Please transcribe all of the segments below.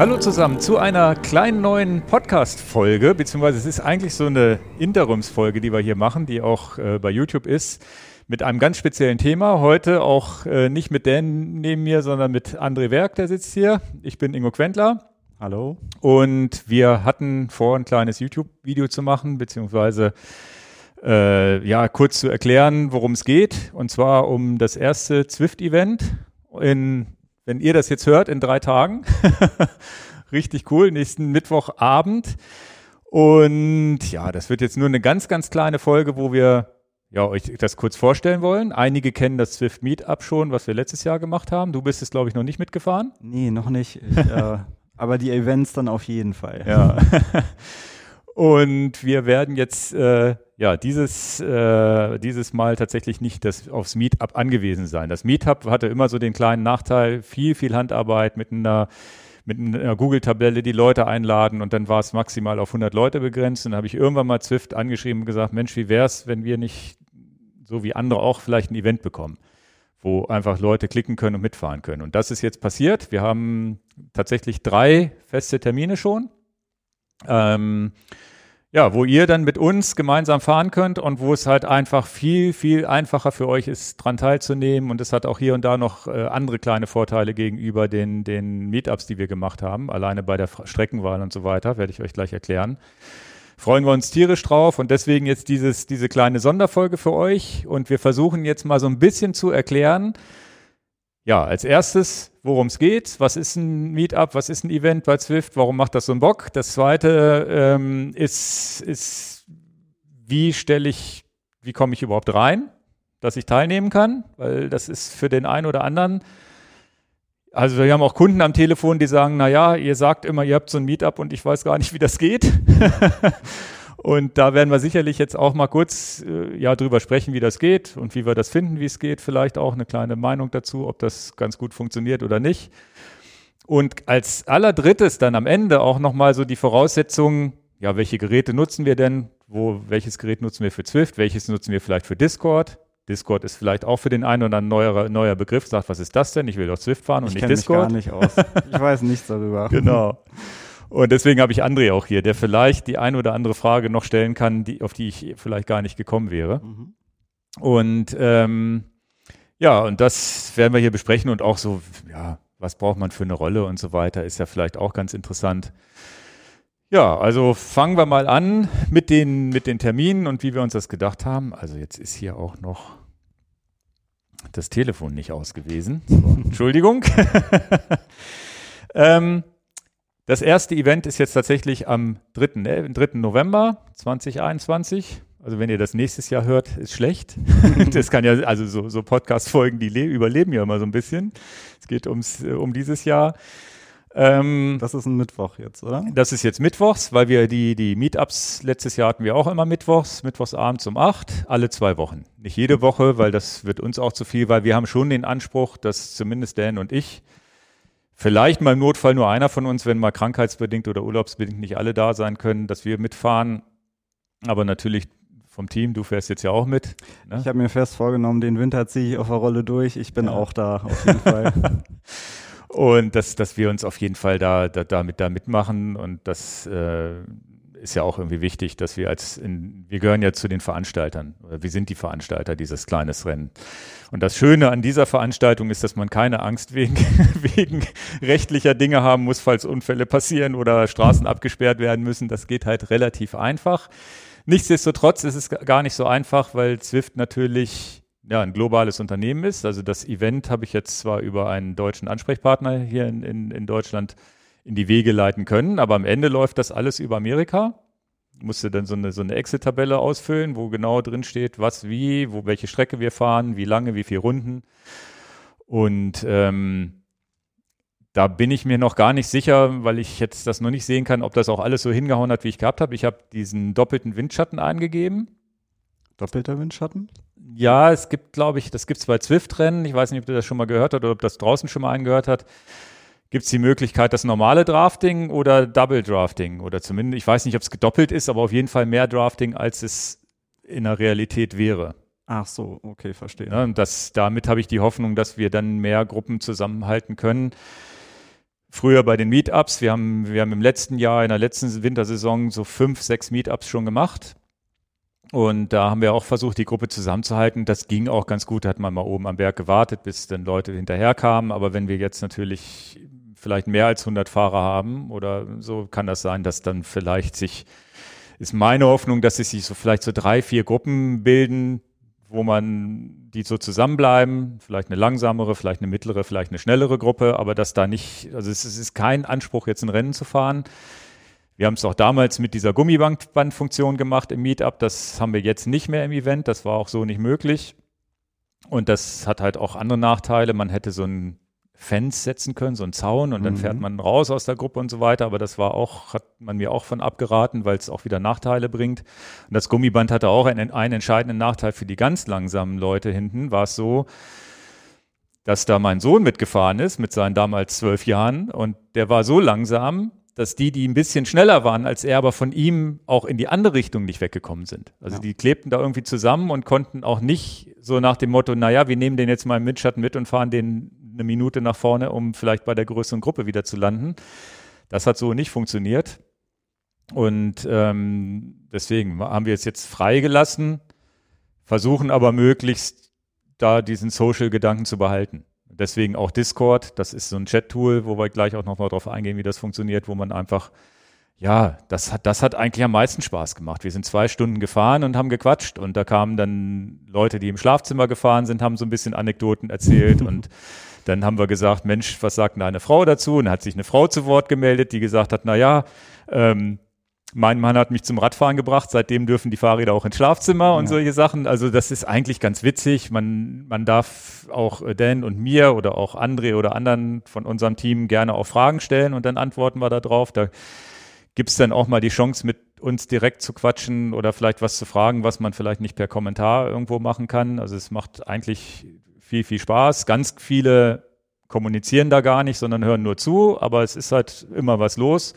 Hallo zusammen zu einer kleinen neuen Podcast-Folge, beziehungsweise es ist eigentlich so eine Interimsfolge, die wir hier machen, die auch äh, bei YouTube ist, mit einem ganz speziellen Thema. Heute auch äh, nicht mit Dan neben mir, sondern mit André Werk, der sitzt hier. Ich bin Ingo Quentler. Hallo. Und wir hatten vor, ein kleines YouTube-Video zu machen, beziehungsweise äh, ja, kurz zu erklären, worum es geht. Und zwar um das erste Zwift-Event in wenn ihr das jetzt hört, in drei Tagen. Richtig cool, nächsten Mittwochabend. Und ja, das wird jetzt nur eine ganz, ganz kleine Folge, wo wir ja, euch das kurz vorstellen wollen. Einige kennen das Swift Meetup schon, was wir letztes Jahr gemacht haben. Du bist es, glaube ich, noch nicht mitgefahren. Nee, noch nicht. Ich, äh, aber die Events dann auf jeden Fall. Ja. Und wir werden jetzt äh, ja dieses, äh, dieses Mal tatsächlich nicht das, aufs Meetup angewiesen sein. Das Meetup hatte immer so den kleinen Nachteil, viel, viel Handarbeit mit einer mit einer Google-Tabelle die Leute einladen und dann war es maximal auf 100 Leute begrenzt. Und dann habe ich irgendwann mal Zwift angeschrieben und gesagt, Mensch, wie wäre es, wenn wir nicht so wie andere auch vielleicht ein Event bekommen, wo einfach Leute klicken können und mitfahren können. Und das ist jetzt passiert. Wir haben tatsächlich drei feste Termine schon. Ähm, ja, wo ihr dann mit uns gemeinsam fahren könnt und wo es halt einfach viel, viel einfacher für euch ist, dran teilzunehmen. Und es hat auch hier und da noch äh, andere kleine Vorteile gegenüber den, den Meetups, die wir gemacht haben. Alleine bei der Streckenwahl und so weiter, werde ich euch gleich erklären. Freuen wir uns tierisch drauf und deswegen jetzt dieses, diese kleine Sonderfolge für euch. Und wir versuchen jetzt mal so ein bisschen zu erklären, ja, als erstes, worum es geht. Was ist ein Meetup? Was ist ein Event bei Zwift? Warum macht das so einen Bock? Das zweite ähm, ist, ist, wie stelle ich, wie komme ich überhaupt rein, dass ich teilnehmen kann? Weil das ist für den einen oder anderen. Also wir haben auch Kunden am Telefon, die sagen, na ja, ihr sagt immer, ihr habt so ein Meetup und ich weiß gar nicht, wie das geht. Und da werden wir sicherlich jetzt auch mal kurz äh, ja drüber sprechen, wie das geht und wie wir das finden, wie es geht. Vielleicht auch eine kleine Meinung dazu, ob das ganz gut funktioniert oder nicht. Und als allerdrittes dann am Ende auch nochmal so die Voraussetzungen, ja, welche Geräte nutzen wir denn? Wo, welches Gerät nutzen wir für Zwift? Welches nutzen wir vielleicht für Discord? Discord ist vielleicht auch für den einen oder anderen neuer, neuer Begriff. Sagt, was ist das denn? Ich will doch Zwift fahren und ich nicht Discord. Ich kenne mich gar nicht aus. Ich weiß nichts darüber. Genau. Und deswegen habe ich André auch hier, der vielleicht die eine oder andere Frage noch stellen kann, die, auf die ich vielleicht gar nicht gekommen wäre. Mhm. Und ähm, ja, und das werden wir hier besprechen und auch so, ja, was braucht man für eine Rolle und so weiter, ist ja vielleicht auch ganz interessant. Ja, also fangen wir mal an mit den, mit den Terminen und wie wir uns das gedacht haben. Also jetzt ist hier auch noch das Telefon nicht aus gewesen. So, Entschuldigung. ähm, das erste Event ist jetzt tatsächlich am 3. 3. Äh, November 2021. Also wenn ihr das nächstes Jahr hört, ist schlecht. das kann ja, also so, so Podcast-Folgen, die überleben ja immer so ein bisschen. Es geht ums, äh, um dieses Jahr. Ähm, das ist ein Mittwoch jetzt, oder? Das ist jetzt Mittwochs, weil wir die, die Meetups letztes Jahr hatten wir auch immer Mittwochs, Mittwochsabends um acht, alle zwei Wochen. Nicht jede Woche, weil das wird uns auch zu viel, weil wir haben schon den Anspruch, dass zumindest Dan und ich vielleicht mal im Notfall nur einer von uns, wenn mal krankheitsbedingt oder urlaubsbedingt nicht alle da sein können, dass wir mitfahren. Aber natürlich vom Team, du fährst jetzt ja auch mit. Ne? Ich habe mir fest vorgenommen, den Winter ziehe ich auf der Rolle durch. Ich bin ja. auch da, auf jeden Fall. und dass, dass wir uns auf jeden Fall da, da, da, mit, da mitmachen und das äh, ist ja auch irgendwie wichtig, dass wir als, in, wir gehören ja zu den Veranstaltern, wir sind die Veranstalter dieses kleines Rennen. Und das Schöne an dieser Veranstaltung ist, dass man keine Angst wegen, wegen rechtlicher Dinge haben muss, falls Unfälle passieren oder Straßen abgesperrt werden müssen. Das geht halt relativ einfach. Nichtsdestotrotz ist es gar nicht so einfach, weil Zwift natürlich ja, ein globales Unternehmen ist. Also das Event habe ich jetzt zwar über einen deutschen Ansprechpartner hier in, in, in Deutschland in die Wege leiten können. Aber am Ende läuft das alles über Amerika. Musste dann so eine, so eine Exit-Tabelle ausfüllen, wo genau drin steht, was wie, wo welche Strecke wir fahren, wie lange, wie viele Runden. Und ähm, da bin ich mir noch gar nicht sicher, weil ich jetzt das noch nicht sehen kann, ob das auch alles so hingehauen hat, wie ich gehabt habe. Ich habe diesen doppelten Windschatten eingegeben. Doppelter Windschatten? Ja, es gibt, glaube ich, das gibt es bei Zwift-Rennen. Ich weiß nicht, ob du das schon mal gehört hast oder ob das draußen schon mal eingehört hat gibt es die Möglichkeit, das normale Drafting oder Double Drafting oder zumindest, ich weiß nicht, ob es gedoppelt ist, aber auf jeden Fall mehr Drafting, als es in der Realität wäre. Ach so, okay, verstehe. Ja, und das, damit habe ich die Hoffnung, dass wir dann mehr Gruppen zusammenhalten können. Früher bei den Meetups, wir haben, wir haben im letzten Jahr, in der letzten Wintersaison so fünf, sechs Meetups schon gemacht. Und da haben wir auch versucht, die Gruppe zusammenzuhalten. Das ging auch ganz gut. Da hat man mal oben am Berg gewartet, bis dann Leute hinterher kamen. Aber wenn wir jetzt natürlich vielleicht mehr als 100 Fahrer haben oder so, kann das sein, dass dann vielleicht sich, ist meine Hoffnung, dass es sich so vielleicht so drei, vier Gruppen bilden, wo man die so zusammenbleiben, vielleicht eine langsamere, vielleicht eine mittlere, vielleicht eine schnellere Gruppe, aber dass da nicht, also es, ist kein Anspruch, jetzt ein Rennen zu fahren. Wir haben es auch damals mit dieser Gummibandfunktion gemacht im Meetup. Das haben wir jetzt nicht mehr im Event. Das war auch so nicht möglich. Und das hat halt auch andere Nachteile. Man hätte so ein Fans setzen können, so ein Zaun und dann mhm. fährt man raus aus der Gruppe und so weiter. Aber das war auch, hat man mir auch von abgeraten, weil es auch wieder Nachteile bringt. Und das Gummiband hatte auch einen, einen entscheidenden Nachteil für die ganz langsamen Leute hinten. War es so, dass da mein Sohn mitgefahren ist mit seinen damals zwölf Jahren und der war so langsam, dass die, die ein bisschen schneller waren als er, aber von ihm auch in die andere Richtung nicht weggekommen sind. Also ja. die klebten da irgendwie zusammen und konnten auch nicht so nach dem Motto, naja, wir nehmen den jetzt mal im Windschatten mit und fahren den eine Minute nach vorne, um vielleicht bei der größeren Gruppe wieder zu landen. Das hat so nicht funktioniert. Und ähm, deswegen haben wir es jetzt freigelassen, versuchen aber möglichst da diesen Social-Gedanken zu behalten. Deswegen auch Discord, das ist so ein Chat-Tool, wo wir gleich auch nochmal drauf eingehen, wie das funktioniert, wo man einfach, ja, das hat, das hat eigentlich am meisten Spaß gemacht. Wir sind zwei Stunden gefahren und haben gequatscht und da kamen dann Leute, die im Schlafzimmer gefahren sind, haben so ein bisschen Anekdoten erzählt und dann haben wir gesagt, Mensch, was sagt denn eine Frau dazu? Und dann hat sich eine Frau zu Wort gemeldet, die gesagt hat, na ja, ähm, mein Mann hat mich zum Radfahren gebracht, seitdem dürfen die Fahrräder auch ins Schlafzimmer und ja. solche Sachen. Also das ist eigentlich ganz witzig. Man, man darf auch Dan und mir oder auch André oder anderen von unserem Team gerne auch Fragen stellen und dann antworten wir da drauf. Da gibt's dann auch mal die Chance, mit uns direkt zu quatschen oder vielleicht was zu fragen, was man vielleicht nicht per Kommentar irgendwo machen kann. Also es macht eigentlich viel, viel Spaß. Ganz viele kommunizieren da gar nicht, sondern hören nur zu, aber es ist halt immer was los.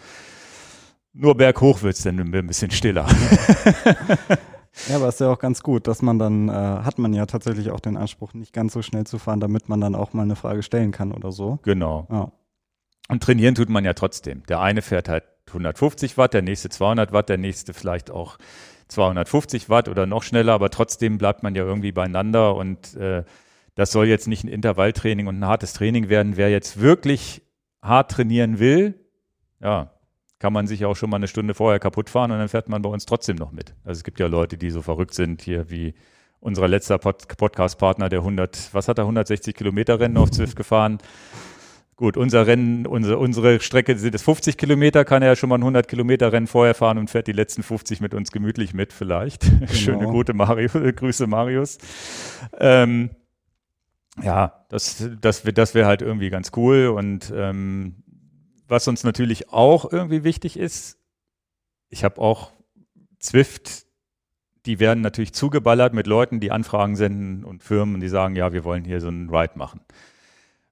Nur berghoch wird es dann ein bisschen stiller. Ja, aber ist ja auch ganz gut, dass man dann, äh, hat man ja tatsächlich auch den Anspruch, nicht ganz so schnell zu fahren, damit man dann auch mal eine Frage stellen kann oder so. Genau. Ja. Und trainieren tut man ja trotzdem. Der eine fährt halt 150 Watt, der nächste 200 Watt, der nächste vielleicht auch 250 Watt oder noch schneller, aber trotzdem bleibt man ja irgendwie beieinander und äh, das soll jetzt nicht ein Intervalltraining und ein hartes Training werden. Wer jetzt wirklich hart trainieren will, ja, kann man sich auch schon mal eine Stunde vorher kaputt fahren und dann fährt man bei uns trotzdem noch mit. Also es gibt ja Leute, die so verrückt sind hier wie unser letzter Pod Podcast-Partner, der 100, was hat er, 160 Kilometer Rennen auf Zwift gefahren. Gut, unser Rennen, unsere, unsere Strecke sind es 50 Kilometer, kann er ja schon mal ein 100 Kilometer Rennen vorher fahren und fährt die letzten 50 mit uns gemütlich mit, vielleicht. Genau. Schöne, gute Mario, Grüße Marius. Ähm, ja, das, das, das wäre halt irgendwie ganz cool und ähm, was uns natürlich auch irgendwie wichtig ist, ich habe auch Zwift, die werden natürlich zugeballert mit Leuten, die Anfragen senden und Firmen, die sagen, ja, wir wollen hier so einen Ride machen.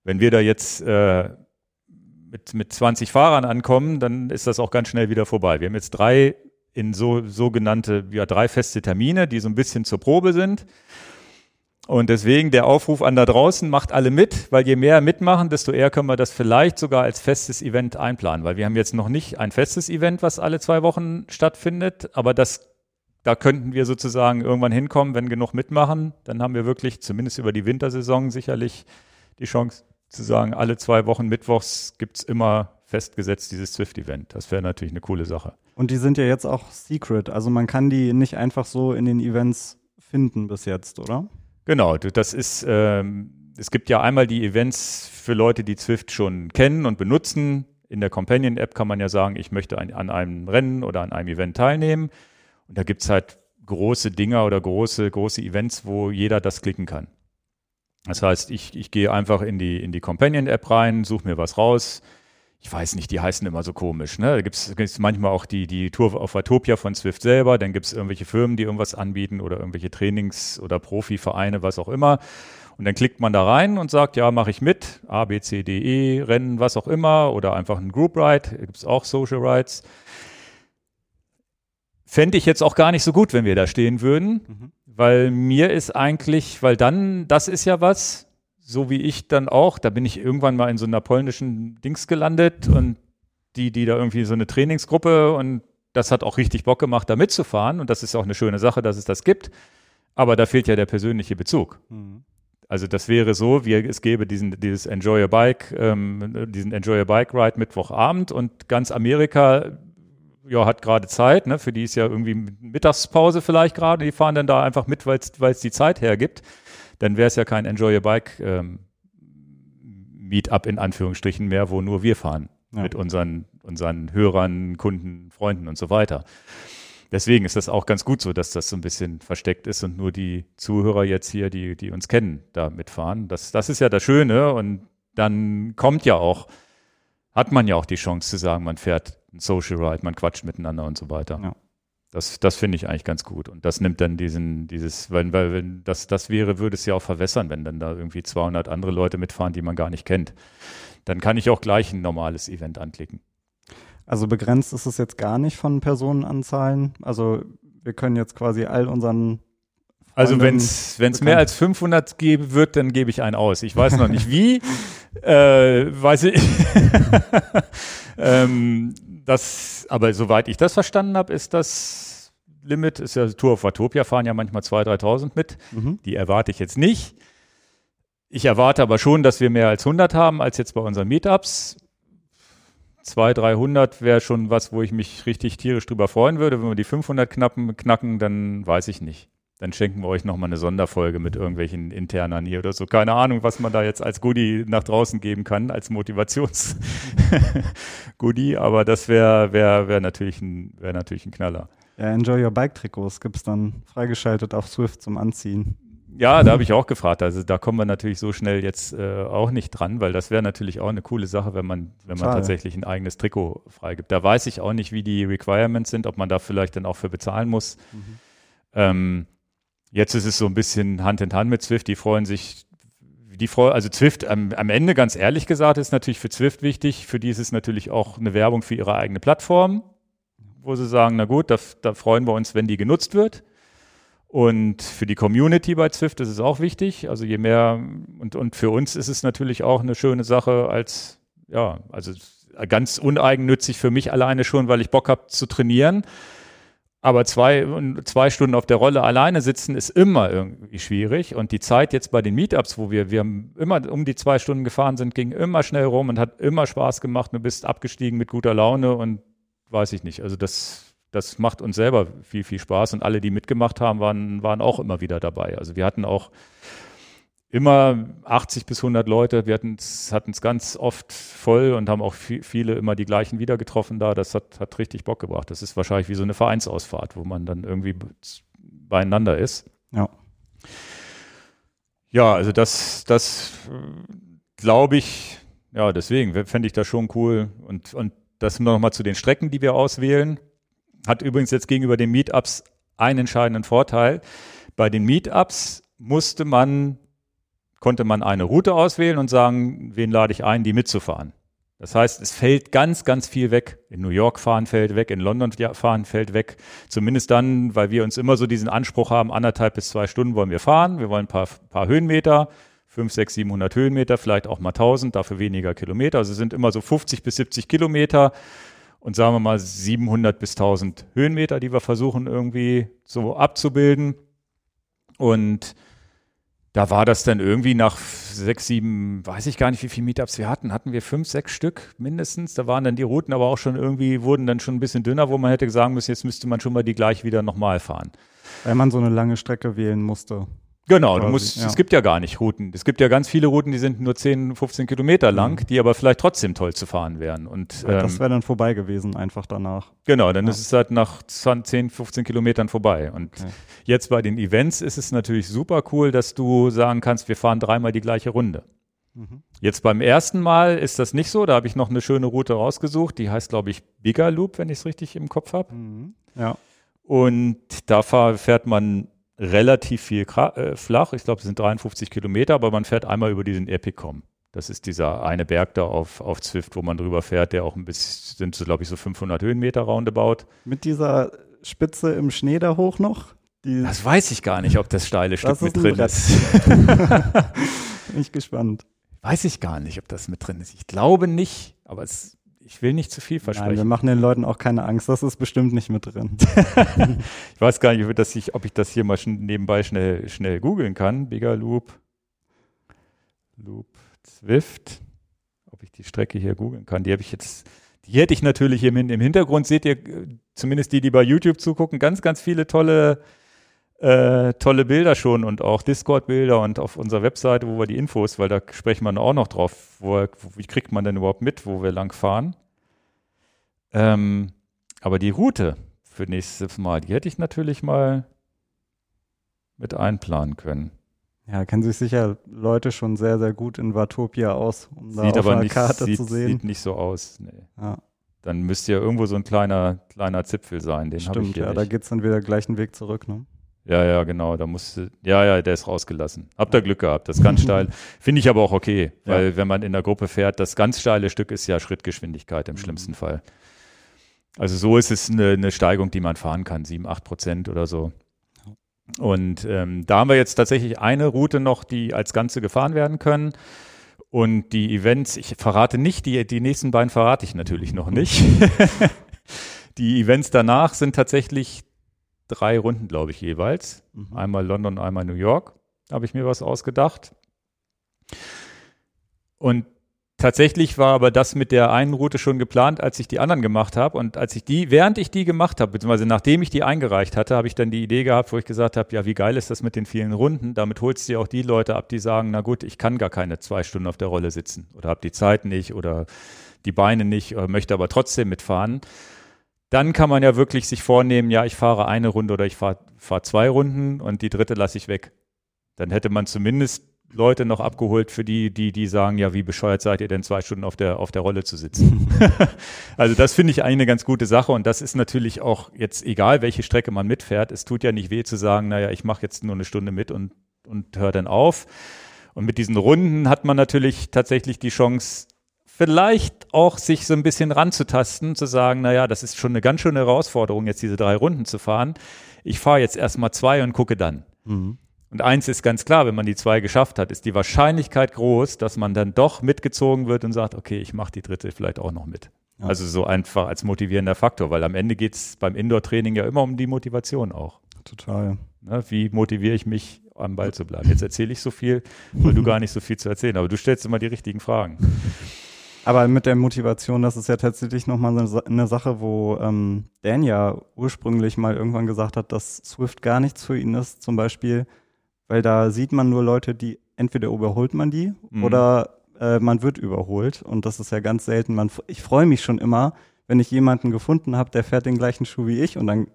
Wenn wir da jetzt äh, mit, mit 20 Fahrern ankommen, dann ist das auch ganz schnell wieder vorbei. Wir haben jetzt drei in so sogenannte, ja, drei feste Termine, die so ein bisschen zur Probe sind. Und deswegen der Aufruf an da draußen, macht alle mit, weil je mehr mitmachen, desto eher können wir das vielleicht sogar als festes Event einplanen, weil wir haben jetzt noch nicht ein festes Event, was alle zwei Wochen stattfindet, aber das, da könnten wir sozusagen irgendwann hinkommen, wenn genug mitmachen, dann haben wir wirklich zumindest über die Wintersaison sicherlich die Chance zu sagen, alle zwei Wochen Mittwochs gibt's immer festgesetzt dieses Swift-Event. Das wäre natürlich eine coole Sache. Und die sind ja jetzt auch secret, also man kann die nicht einfach so in den Events finden bis jetzt, oder? Genau, das ist, ähm, es gibt ja einmal die Events für Leute, die Zwift schon kennen und benutzen. In der Companion-App kann man ja sagen, ich möchte ein, an einem Rennen oder an einem Event teilnehmen. Und da gibt's halt große Dinger oder große, große Events, wo jeder das klicken kann. Das heißt, ich, ich gehe einfach in die, in die Companion-App rein, suche mir was raus, ich weiß nicht, die heißen immer so komisch. Ne? Da gibt es manchmal auch die, die Tour auf Atopia von Swift selber, dann gibt es irgendwelche Firmen, die irgendwas anbieten oder irgendwelche Trainings- oder Profivereine, was auch immer. Und dann klickt man da rein und sagt, ja, mache ich mit, A, B, C, D, E, Rennen, was auch immer, oder einfach ein Group Ride, da gibt es auch Social Rides. Fände ich jetzt auch gar nicht so gut, wenn wir da stehen würden, mhm. weil mir ist eigentlich, weil dann, das ist ja was, so wie ich dann auch, da bin ich irgendwann mal in so einer polnischen Dings gelandet und die, die da irgendwie so eine Trainingsgruppe und das hat auch richtig Bock gemacht, da mitzufahren und das ist auch eine schöne Sache, dass es das gibt. Aber da fehlt ja der persönliche Bezug. Mhm. Also das wäre so, wie es gäbe diesen, dieses Enjoy a Bike, ähm, diesen Enjoy a Bike Ride Mittwochabend und ganz Amerika ja, hat gerade Zeit, ne? für die ist ja irgendwie Mittagspause vielleicht gerade, die fahren dann da einfach mit, weil es die Zeit hergibt. Dann wäre es ja kein Enjoy a Bike ähm, Meetup in Anführungsstrichen mehr, wo nur wir fahren ja. mit unseren, unseren Hörern, Kunden, Freunden und so weiter deswegen ist das auch ganz gut so, dass das so ein bisschen versteckt ist und nur die Zuhörer jetzt hier, die, die uns kennen, da mitfahren. Das, das ist ja das Schöne und dann kommt ja auch, hat man ja auch die Chance zu sagen, man fährt ein Social Ride, man quatscht miteinander und so weiter. Ja. Das, das finde ich eigentlich ganz gut. Und das nimmt dann diesen, dieses, weil, weil wenn das, das wäre, würde es ja auch verwässern, wenn dann da irgendwie 200 andere Leute mitfahren, die man gar nicht kennt. Dann kann ich auch gleich ein normales Event anklicken. Also begrenzt ist es jetzt gar nicht von Personenanzahlen. Also wir können jetzt quasi all unseren also wenn es mehr als 500 geben wird, dann gebe ich einen aus. Ich weiß noch nicht wie. äh, weiß ich. ähm, das, aber soweit ich das verstanden habe, ist das Limit, ist ja Tour of Watopia, fahren ja manchmal 2.000, 3.000 mit. Mhm. Die erwarte ich jetzt nicht. Ich erwarte aber schon, dass wir mehr als 100 haben, als jetzt bei unseren Meetups. 200, 300 wäre schon was, wo ich mich richtig tierisch drüber freuen würde. Wenn wir die 500 knappen, knacken, dann weiß ich nicht. Dann schenken wir euch nochmal eine Sonderfolge mit irgendwelchen Internern hier oder so. Keine Ahnung, was man da jetzt als Goodie nach draußen geben kann, als Motivations-Goodie. Aber das wäre wär, wär natürlich, ein, wär natürlich ein Knaller. Ja, Enjoy Your Bike Trikots gibt es dann freigeschaltet auf Swift zum Anziehen. Ja, da habe ich auch gefragt. Also da kommen wir natürlich so schnell jetzt äh, auch nicht dran, weil das wäre natürlich auch eine coole Sache, wenn man, wenn man tatsächlich ein eigenes Trikot freigibt. Da weiß ich auch nicht, wie die Requirements sind, ob man da vielleicht dann auch für bezahlen muss. Mhm. Ähm, jetzt ist es so ein bisschen Hand in Hand mit Zwift. Die freuen sich, die freuen, also Zwift am, am Ende, ganz ehrlich gesagt, ist natürlich für Zwift wichtig. Für die ist es natürlich auch eine Werbung für ihre eigene Plattform, wo sie sagen, na gut, da, da freuen wir uns, wenn die genutzt wird. Und für die Community bei Zwift ist es auch wichtig. Also je mehr, und, und für uns ist es natürlich auch eine schöne Sache als, ja, also ganz uneigennützig für mich alleine schon, weil ich Bock habe zu trainieren. Aber zwei, zwei Stunden auf der Rolle alleine sitzen ist immer irgendwie schwierig. Und die Zeit jetzt bei den Meetups, wo wir, wir immer um die zwei Stunden gefahren sind, ging immer schnell rum und hat immer Spaß gemacht. Du bist abgestiegen mit guter Laune und weiß ich nicht. Also das das macht uns selber viel, viel Spaß und alle, die mitgemacht haben, waren, waren auch immer wieder dabei. Also wir hatten auch immer 80 bis 100 Leute. Wir hatten es ganz oft voll und haben auch viele immer die gleichen wieder getroffen da. Das hat, hat richtig Bock gebracht. Das ist wahrscheinlich wie so eine Vereinsausfahrt, wo man dann irgendwie beieinander ist. Ja. Ja, also das, das glaube ich, ja, deswegen fände ich das schon cool. Und, und das nochmal zu den Strecken, die wir auswählen. Hat übrigens jetzt gegenüber den Meetups einen entscheidenden Vorteil. Bei den Meetups musste man, konnte man eine Route auswählen und sagen, wen lade ich ein, die mitzufahren. Das heißt, es fällt ganz, ganz viel weg. In New York fahren fällt weg, in London fahren fällt weg. Zumindest dann, weil wir uns immer so diesen Anspruch haben, anderthalb bis zwei Stunden wollen wir fahren. Wir wollen ein paar, paar Höhenmeter, fünf, sechs, 700 Höhenmeter, vielleicht auch mal 1000, dafür weniger Kilometer. Also es sind immer so 50 bis 70 Kilometer und sagen wir mal 700 bis 1000 Höhenmeter, die wir versuchen irgendwie so abzubilden. Und da war das dann irgendwie nach sechs, sieben, weiß ich gar nicht, wie viele Meetups wir hatten. Hatten wir fünf, sechs Stück mindestens. Da waren dann die Routen aber auch schon irgendwie, wurden dann schon ein bisschen dünner, wo man hätte sagen müssen, jetzt müsste man schon mal die gleich wieder nochmal fahren. Weil man so eine lange Strecke wählen musste. Genau, quasi, du musst, ja. es gibt ja gar nicht Routen. Es gibt ja ganz viele Routen, die sind nur 10, 15 Kilometer lang, mhm. die aber vielleicht trotzdem toll zu fahren wären. Und, ja, das ähm, wäre dann vorbei gewesen, einfach danach. Genau, dann ja. ist es halt nach 10, 15 Kilometern vorbei. Und okay. jetzt bei den Events ist es natürlich super cool, dass du sagen kannst, wir fahren dreimal die gleiche Runde. Mhm. Jetzt beim ersten Mal ist das nicht so. Da habe ich noch eine schöne Route rausgesucht. Die heißt, glaube ich, Bigger Loop, wenn ich es richtig im Kopf habe. Mhm. Ja. Und da fährt man relativ viel äh, flach. Ich glaube, es sind 53 Kilometer, aber man fährt einmal über diesen Epicom. Das ist dieser eine Berg da auf, auf Zwift, wo man drüber fährt, der auch ein bisschen, sind so, glaube ich, so 500 Höhenmeter roundabout. Mit dieser Spitze im Schnee da hoch noch? Die, Das weiß ich gar nicht, ob das steile Stück Das mit drin Brett. ist. bin ich gespannt. Weiß ich gar nicht, ob das mit drin ist. Ich glaube nicht, aber es, ich will nicht zu viel Nein, wir versprechen. machen den Leuten auch keine Angst. Das ist bestimmt nicht mit drin. ich weiß gar nicht, ob, das ich, ob ich das hier mal nebenbei schnell, schnell googeln kann. Bigger Loop, Loop Zwift. Ob ich die Strecke hier googeln kann. Die habe ich jetzt, die hätte ich natürlich im, im Hintergrund, seht ihr, äh, zumindest die, die bei YouTube zugucken, ganz, ganz viele tolle äh, tolle Bilder schon und auch Discord-Bilder und auf unserer Webseite, wo wir die Infos, weil da sprechen wir auch noch drauf, wo, wie kriegt man denn überhaupt mit, wo wir lang fahren. Ähm, aber die Route für nächstes Mal, die hätte ich natürlich mal mit einplanen können. Ja, kennen sich sicher Leute schon sehr, sehr gut in Watopia aus, um da Sieht auf aber einer nicht, Karte sieht, zu sehen. sieht nicht so aus. Nee. Ja, Dann müsste ja irgendwo so ein kleiner, kleiner Zipfel sein. Den habe ich ja, da nicht. geht's dann wieder gleichen Weg zurück, ne? Ja, ja, genau. Da musste, ja, ja, der ist rausgelassen. Habt ihr Glück gehabt. Das ist ganz steil. Finde ich aber auch okay, Ja. weil wenn man in der Gruppe fährt, das ganz steile Stück ist ja Schrittgeschwindigkeit Mhm. im schlimmsten Fall. Also so ist es eine, eine Steigung, die man fahren kann, sieben, acht Prozent oder so. Und ähm, da haben wir jetzt tatsächlich eine Route noch, die als Ganze gefahren werden können. Und die Events, ich verrate nicht, die, die nächsten beiden verrate ich natürlich noch nicht. die Events danach sind tatsächlich drei Runden, glaube ich, jeweils. Mhm. Einmal London, einmal New York. Habe ich mir was ausgedacht. Und tatsächlich war aber das mit der einen Route schon geplant, als ich die anderen gemacht habe. Und als ich die, während ich die gemacht habe, beziehungsweise nachdem ich die eingereicht hatte, habe ich dann die Idee gehabt, wo ich gesagt habe, ja, wie geil ist das mit den vielen Runden? Damit holst du ja auch die Leute ab, die sagen, na gut, ich kann gar keine zwei Stunden auf der Rolle sitzen oder habe die Zeit nicht oder die Beine nicht, oder möchte aber trotzdem mitfahren. Dann kann man ja wirklich sich vornehmen, ja, ich fahre eine Runde oder ich fahre fahr zwei Runden und die dritte lasse ich weg. Dann hätte man zumindest Leute noch abgeholt für die, die, die sagen, ja, wie bescheuert seid ihr denn zwei Stunden auf der, auf der Rolle zu sitzen? also das finde ich eigentlich eine ganz gute Sache und das ist natürlich auch jetzt egal, welche Strecke man mitfährt. Es tut ja nicht weh zu sagen, naja, ich mache jetzt nur eine Stunde mit und, und höre dann auf. Und mit diesen Runden hat man natürlich tatsächlich die Chance, vielleicht auch sich so ein bisschen ranzutasten, zu sagen, naja, das ist schon eine ganz schöne Herausforderung, jetzt diese drei Runden zu fahren. Ich fahre jetzt erstmal zwei und gucke dann. Mhm. Und eins ist ganz klar, wenn man die zwei geschafft hat, ist die Wahrscheinlichkeit groß, dass man dann doch mitgezogen wird und sagt, okay, ich mache die dritte vielleicht auch noch mit. Ja. Also so einfach als motivierender Faktor, weil am Ende geht es beim Indoor-Training ja immer um die Motivation auch. Total. Ne? Wie motiviere ich mich, am Ball zu bleiben? Jetzt erzähle ich so viel, weil du gar nicht so viel zu erzählen, aber du stellst immer die richtigen Fragen. Aber mit der Motivation, das ist ja tatsächlich nochmal eine, Sa- eine Sache, wo ähm, Dan ja ursprünglich mal irgendwann gesagt hat, dass Swift gar nichts für ihn ist, zum Beispiel, weil da sieht man nur Leute, die entweder überholt man die Mhm. oder äh, man wird überholt. Und das ist ja ganz selten. Man, ich freue mich schon immer, wenn ich jemanden gefunden habe, der fährt den gleichen Schuh wie ich und dann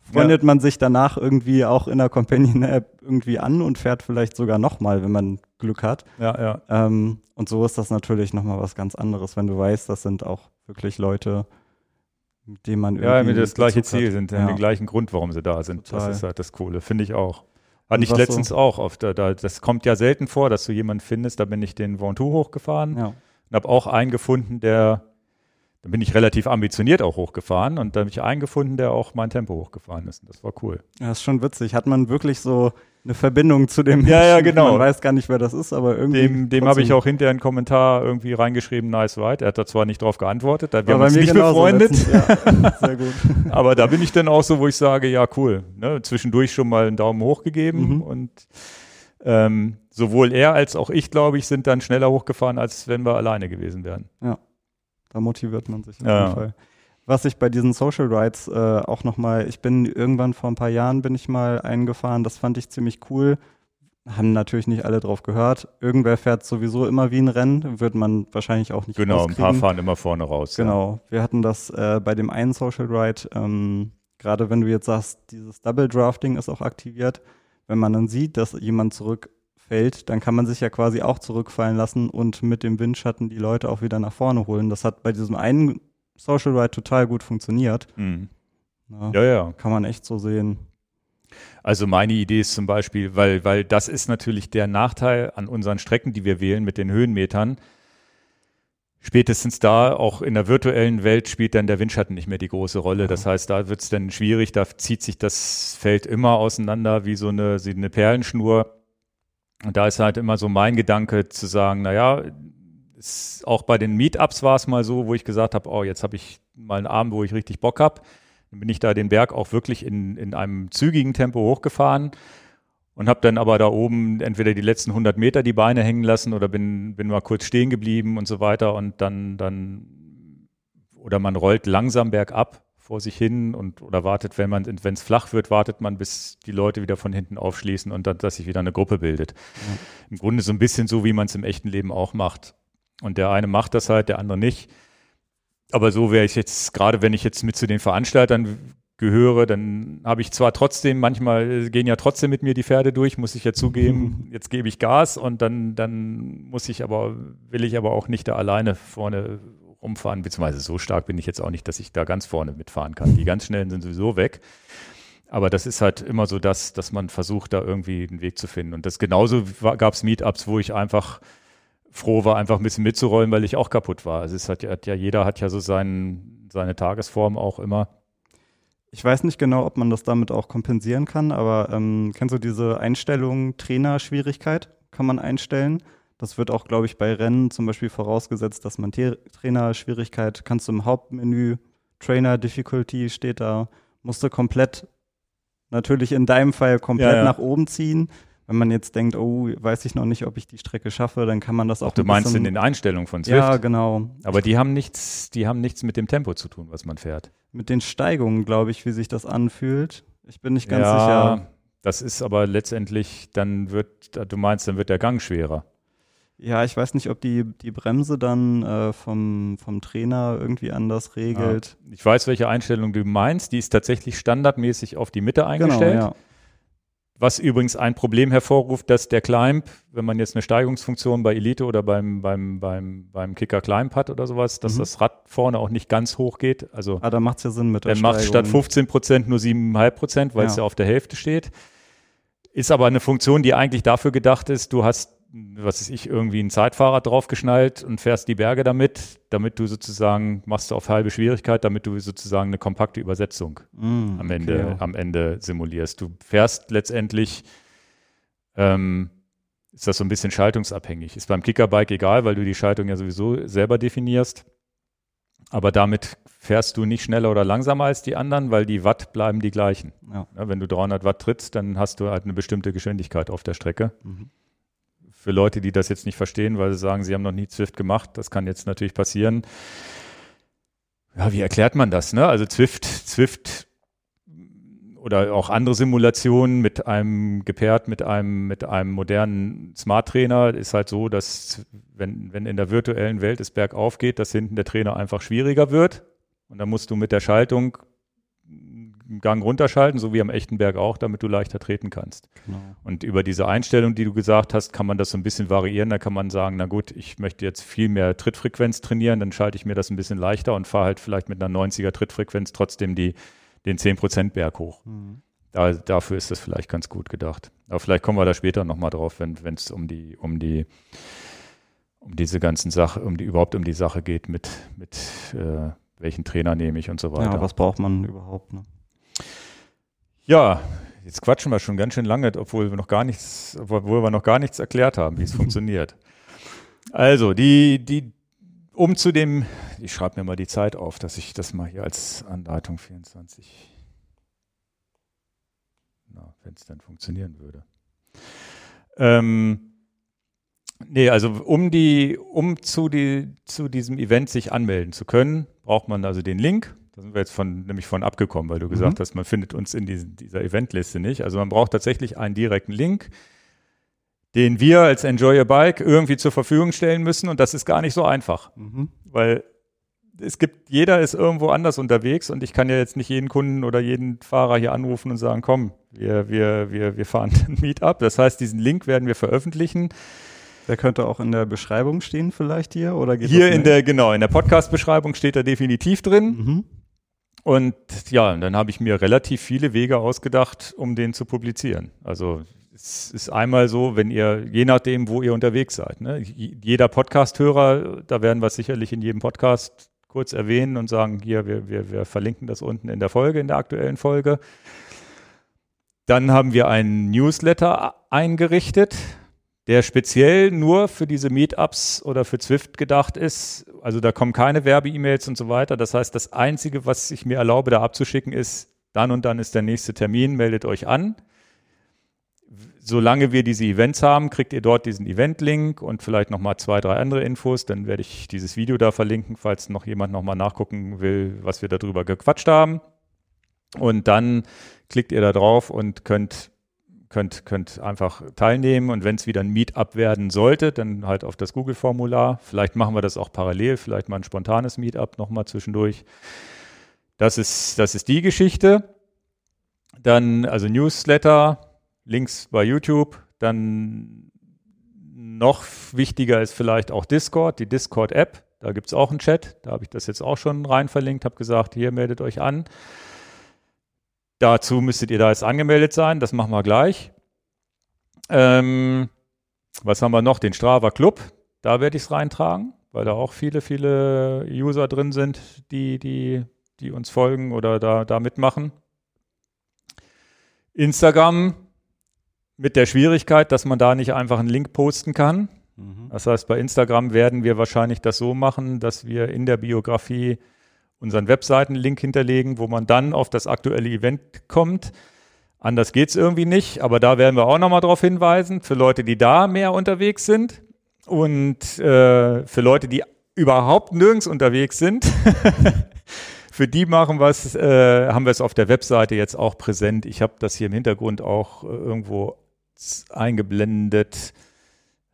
freundet man sich danach irgendwie auch in der Companion-App irgendwie an und fährt vielleicht sogar nochmal, wenn man Glück hat. Ja, ja. Ähm, und so ist das natürlich nochmal was ganz anderes, wenn du weißt, das sind auch wirklich Leute, mit denen man irgendwie. Ja, mit das gleiche Ziel hat. sind, ja. den gleichen Grund, warum sie da sind. Total. Das ist halt das Coole, finde ich auch. Hatte Und ich letztens so- auch oft. Da, da, das kommt ja selten vor, dass du jemanden findest, da bin ich den Ventoux hochgefahren Ja. und habe auch einen gefunden, der, da bin ich relativ ambitioniert auch hochgefahren und da habe ich einen gefunden, der auch mein Tempo hochgefahren ist. Und das war cool. ja, ist schon witzig. Hat man wirklich so eine Verbindung zu dem Ja, ja, genau. Man weiß gar nicht, wer das ist, aber irgendwie. Dem, dem habe ich auch hinterher einen Kommentar irgendwie reingeschrieben, nice ride. Er hat da zwar nicht drauf geantwortet, da wir War haben uns nicht befreundet. Ja, sehr gut. Aber da bin ich dann auch so, wo ich sage, ja, cool. Ne? Zwischendurch schon mal einen Daumen hoch gegeben Mhm. und ähm, sowohl er als auch ich, glaube ich, sind dann schneller hochgefahren, als wenn wir alleine gewesen wären. Da motiviert man sich auf Ja. jeden Fall. Was ich bei diesen Social Rides äh, auch nochmal, ich bin irgendwann vor ein paar Jahren bin ich mal eingefahren, das fand ich ziemlich cool. Haben natürlich nicht alle drauf gehört. Irgendwer fährt sowieso immer wie ein Rennen, wird man wahrscheinlich auch nicht Genau, ein paar fahren immer vorne raus. Genau. Wir hatten das äh, bei dem einen Social Ride, ähm, gerade wenn du jetzt sagst, dieses Double Drafting ist auch aktiviert. Wenn man dann sieht, dass jemand zurückfällt, dann kann man sich ja quasi auch zurückfallen lassen und mit dem Windschatten die Leute auch wieder nach vorne holen. Das hat bei diesem einen Social Ride total gut funktioniert. Ja. Mhm. Ja, ja, ja. Kann man echt so sehen. Also meine Idee ist zum Beispiel, weil, weil das ist natürlich der Nachteil an unseren Strecken, die wir wählen mit den Höhenmetern. spätestens da, auch in der virtuellen Welt, spielt dann der Windschatten nicht mehr die große Rolle. Das heißt, da wird es dann schwierig, da zieht sich das Feld immer auseinander wie so eine, wie eine Perlenschnur. Und da ist halt immer so mein Gedanke zu sagen, naja, auch bei den Meetups war es mal so, wo ich gesagt habe, oh, jetzt habe ich mal einen Abend, wo ich richtig Bock habe. Dann bin ich da den Berg auch wirklich in, in einem zügigen Tempo hochgefahren und habe dann aber da oben entweder die letzten 100 Meter die Beine hängen lassen oder bin, bin mal kurz stehen geblieben und so weiter und dann, dann, oder man rollt langsam bergab vor sich hin und oder wartet, wenn man, wenn es flach wird, wartet man, bis die Leute wieder von hinten aufschließen und dann, dass sich wieder eine Gruppe bildet. Ja. Im Grunde so ein bisschen so, wie man es im echten Leben auch macht. Und der eine macht das halt, der andere nicht. Aber so wäre ich jetzt, gerade wenn ich jetzt mit zu den Veranstaltern gehöre, dann habe ich zwar trotzdem, manchmal gehen ja trotzdem mit mir die Pferde durch, muss ich ja zugeben, jetzt gebe ich Gas und dann, dann muss ich aber, will ich aber auch nicht da alleine vorne rumfahren, beziehungsweise so stark bin ich jetzt auch nicht, dass ich da ganz vorne mitfahren kann. Die ganz schnellen sind sowieso weg. Aber das ist halt immer so das, dass man versucht, da irgendwie einen Weg zu finden. Und das genauso gab es Meetups, wo ich einfach froh war, einfach ein bisschen mitzurollen, weil ich auch kaputt war. Also es hat ja, hat ja jeder hat ja so seinen, seine Tagesform auch immer. Ich weiß nicht genau, ob man das damit auch kompensieren kann, aber ähm, kennst du diese Einstellung Trainerschwierigkeit? Kann man einstellen. Das wird auch, glaube ich, bei Rennen zum Beispiel vorausgesetzt, dass man Trainerschwierigkeit kannst du im Hauptmenü, Trainer Difficulty steht da, musst du komplett, natürlich in deinem Fall komplett ja, ja. nach oben ziehen wenn man jetzt denkt, oh, weiß ich noch nicht, ob ich die Strecke schaffe, dann kann man das auch. Du meinst bisschen, in den Einstellungen von Swift? Ja, genau. Aber die haben nichts, die haben nichts mit dem Tempo zu tun, was man fährt. Mit den Steigungen, glaube ich, wie sich das anfühlt. Ich bin nicht ganz ja, sicher. Das ist aber letztendlich, dann wird, du meinst, dann wird der Gang schwerer. Ja, ich weiß nicht, ob die, die Bremse dann äh, vom, vom Trainer irgendwie anders regelt. Ja. Ich weiß, welche Einstellung du meinst. Die ist tatsächlich standardmäßig auf die Mitte eingestellt. Genau, ja. Was übrigens ein Problem hervorruft, dass der Climb, wenn man jetzt eine Steigungsfunktion bei Elite oder beim, beim, beim, beim Kicker Climb hat oder sowas, dass mhm. das Rad vorne auch nicht ganz hoch geht. Also, ah, da macht es ja Sinn mit der Dann macht statt 15 Prozent nur 7,5 Prozent, weil ja. es ja auf der Hälfte steht. Ist aber eine Funktion, die eigentlich dafür gedacht ist, du hast was ist ich, irgendwie ein Zeitfahrrad draufgeschnallt und fährst die Berge damit, damit du sozusagen, machst du auf halbe Schwierigkeit, damit du sozusagen eine kompakte Übersetzung mm, am, Ende, okay. am Ende simulierst. Du fährst letztendlich, ähm, ist das so ein bisschen schaltungsabhängig. Ist beim Kickerbike egal, weil du die Schaltung ja sowieso selber definierst. Aber damit fährst du nicht schneller oder langsamer als die anderen, weil die Watt bleiben die gleichen. Ja. Ja, wenn du 300 Watt trittst, dann hast du halt eine bestimmte Geschwindigkeit auf der Strecke. Mhm für Leute, die das jetzt nicht verstehen, weil sie sagen, sie haben noch nie Zwift gemacht, das kann jetzt natürlich passieren. Ja, wie erklärt man das? Ne? Also Zwift, Zwift oder auch andere Simulationen mit einem gepaart mit einem mit einem modernen Smart Trainer ist halt so, dass wenn wenn in der virtuellen Welt es bergauf geht, dass hinten der Trainer einfach schwieriger wird und dann musst du mit der Schaltung Gang runterschalten, so wie am echten Berg auch, damit du leichter treten kannst. Genau. Und über diese Einstellung, die du gesagt hast, kann man das so ein bisschen variieren. Da kann man sagen, na gut, ich möchte jetzt viel mehr Trittfrequenz trainieren, dann schalte ich mir das ein bisschen leichter und fahre halt vielleicht mit einer 90er Trittfrequenz trotzdem die, den 10% Berg hoch. Mhm. Da, dafür ist das vielleicht ganz gut gedacht. Aber vielleicht kommen wir da später nochmal drauf, wenn es um die, um die, um diese ganzen Sachen, um die, überhaupt um die Sache geht mit, mit äh, welchen Trainer nehme ich und so weiter. Ja, was braucht man überhaupt? Ne? Ja, jetzt quatschen wir schon ganz schön lange, obwohl wir noch gar nichts, obwohl wir noch gar nichts erklärt haben, wie es funktioniert. Also, die, die, um zu dem, ich schreibe mir mal die Zeit auf, dass ich das mal hier als Anleitung 24, na, wenn es dann funktionieren würde. Ähm, nee, also um die, um zu die, zu diesem Event sich anmelden zu können, braucht man also den Link da sind wir jetzt von, nämlich von abgekommen, weil du gesagt mhm. hast, man findet uns in diesen, dieser Eventliste nicht. Also man braucht tatsächlich einen direkten Link, den wir als Enjoy Your Bike irgendwie zur Verfügung stellen müssen. Und das ist gar nicht so einfach, mhm. weil es gibt, jeder ist irgendwo anders unterwegs und ich kann ja jetzt nicht jeden Kunden oder jeden Fahrer hier anrufen und sagen, komm, wir, wir, wir, wir fahren ein Meetup. Das heißt, diesen Link werden wir veröffentlichen. Der könnte auch in der Beschreibung stehen, vielleicht hier, oder Hier in der, genau, in der Podcast-Beschreibung steht er definitiv drin. Mhm. Und ja, dann habe ich mir relativ viele Wege ausgedacht, um den zu publizieren. Also es ist einmal so, wenn ihr, je nachdem, wo ihr unterwegs seid, ne? jeder Podcast-Hörer, da werden wir es sicherlich in jedem Podcast kurz erwähnen und sagen, hier, wir, wir, wir verlinken das unten in der Folge, in der aktuellen Folge. Dann haben wir einen Newsletter eingerichtet, der speziell nur für diese Meetups oder für Zwift gedacht ist. Also da kommen keine Werbe-E-Mails und so weiter. Das heißt, das Einzige, was ich mir erlaube, da abzuschicken, ist, dann und dann ist der nächste Termin, meldet euch an. Solange wir diese Events haben, kriegt ihr dort diesen Event-Link und vielleicht nochmal zwei, drei andere Infos. Dann werde ich dieses Video da verlinken, falls noch jemand nochmal nachgucken will, was wir darüber gequatscht haben. Und dann klickt ihr da drauf und könnt, könnt, könnt einfach teilnehmen. Und wenn es wieder ein Meetup werden sollte, dann halt auf das Google-Formular. Vielleicht machen wir das auch parallel, vielleicht mal ein spontanes Meetup nochmal zwischendurch. Das ist, das ist die Geschichte. Dann, also Newsletter, Links bei YouTube. Dann noch wichtiger ist vielleicht auch Discord, die Discord-App. Da gibt es auch einen Chat. Da habe ich das jetzt auch schon rein verlinkt, habe gesagt, hier meldet euch an. Dazu müsstet ihr da jetzt angemeldet sein. Das machen wir gleich. Ähm, was haben wir noch? Den Strava Club. Da werde ich es reintragen, weil da auch viele, viele User drin sind, die, die die uns folgen oder da, da mitmachen. Instagram mit der Schwierigkeit, dass man da nicht einfach einen Link posten kann. Mhm. Das heißt, bei Instagram werden wir wahrscheinlich das so machen, dass wir in der Biografie unseren Webseiten-Link hinterlegen, wo man dann auf das aktuelle Event kommt. Anders geht es irgendwie nicht, aber da werden wir auch nochmal darauf hinweisen, für Leute, die da mehr unterwegs sind und äh, für Leute, die überhaupt nirgends unterwegs sind. Für die machen wir es, äh, haben wir es auf der Webseite jetzt auch präsent. Ich habe das hier im Hintergrund auch äh, irgendwo eingeblendet.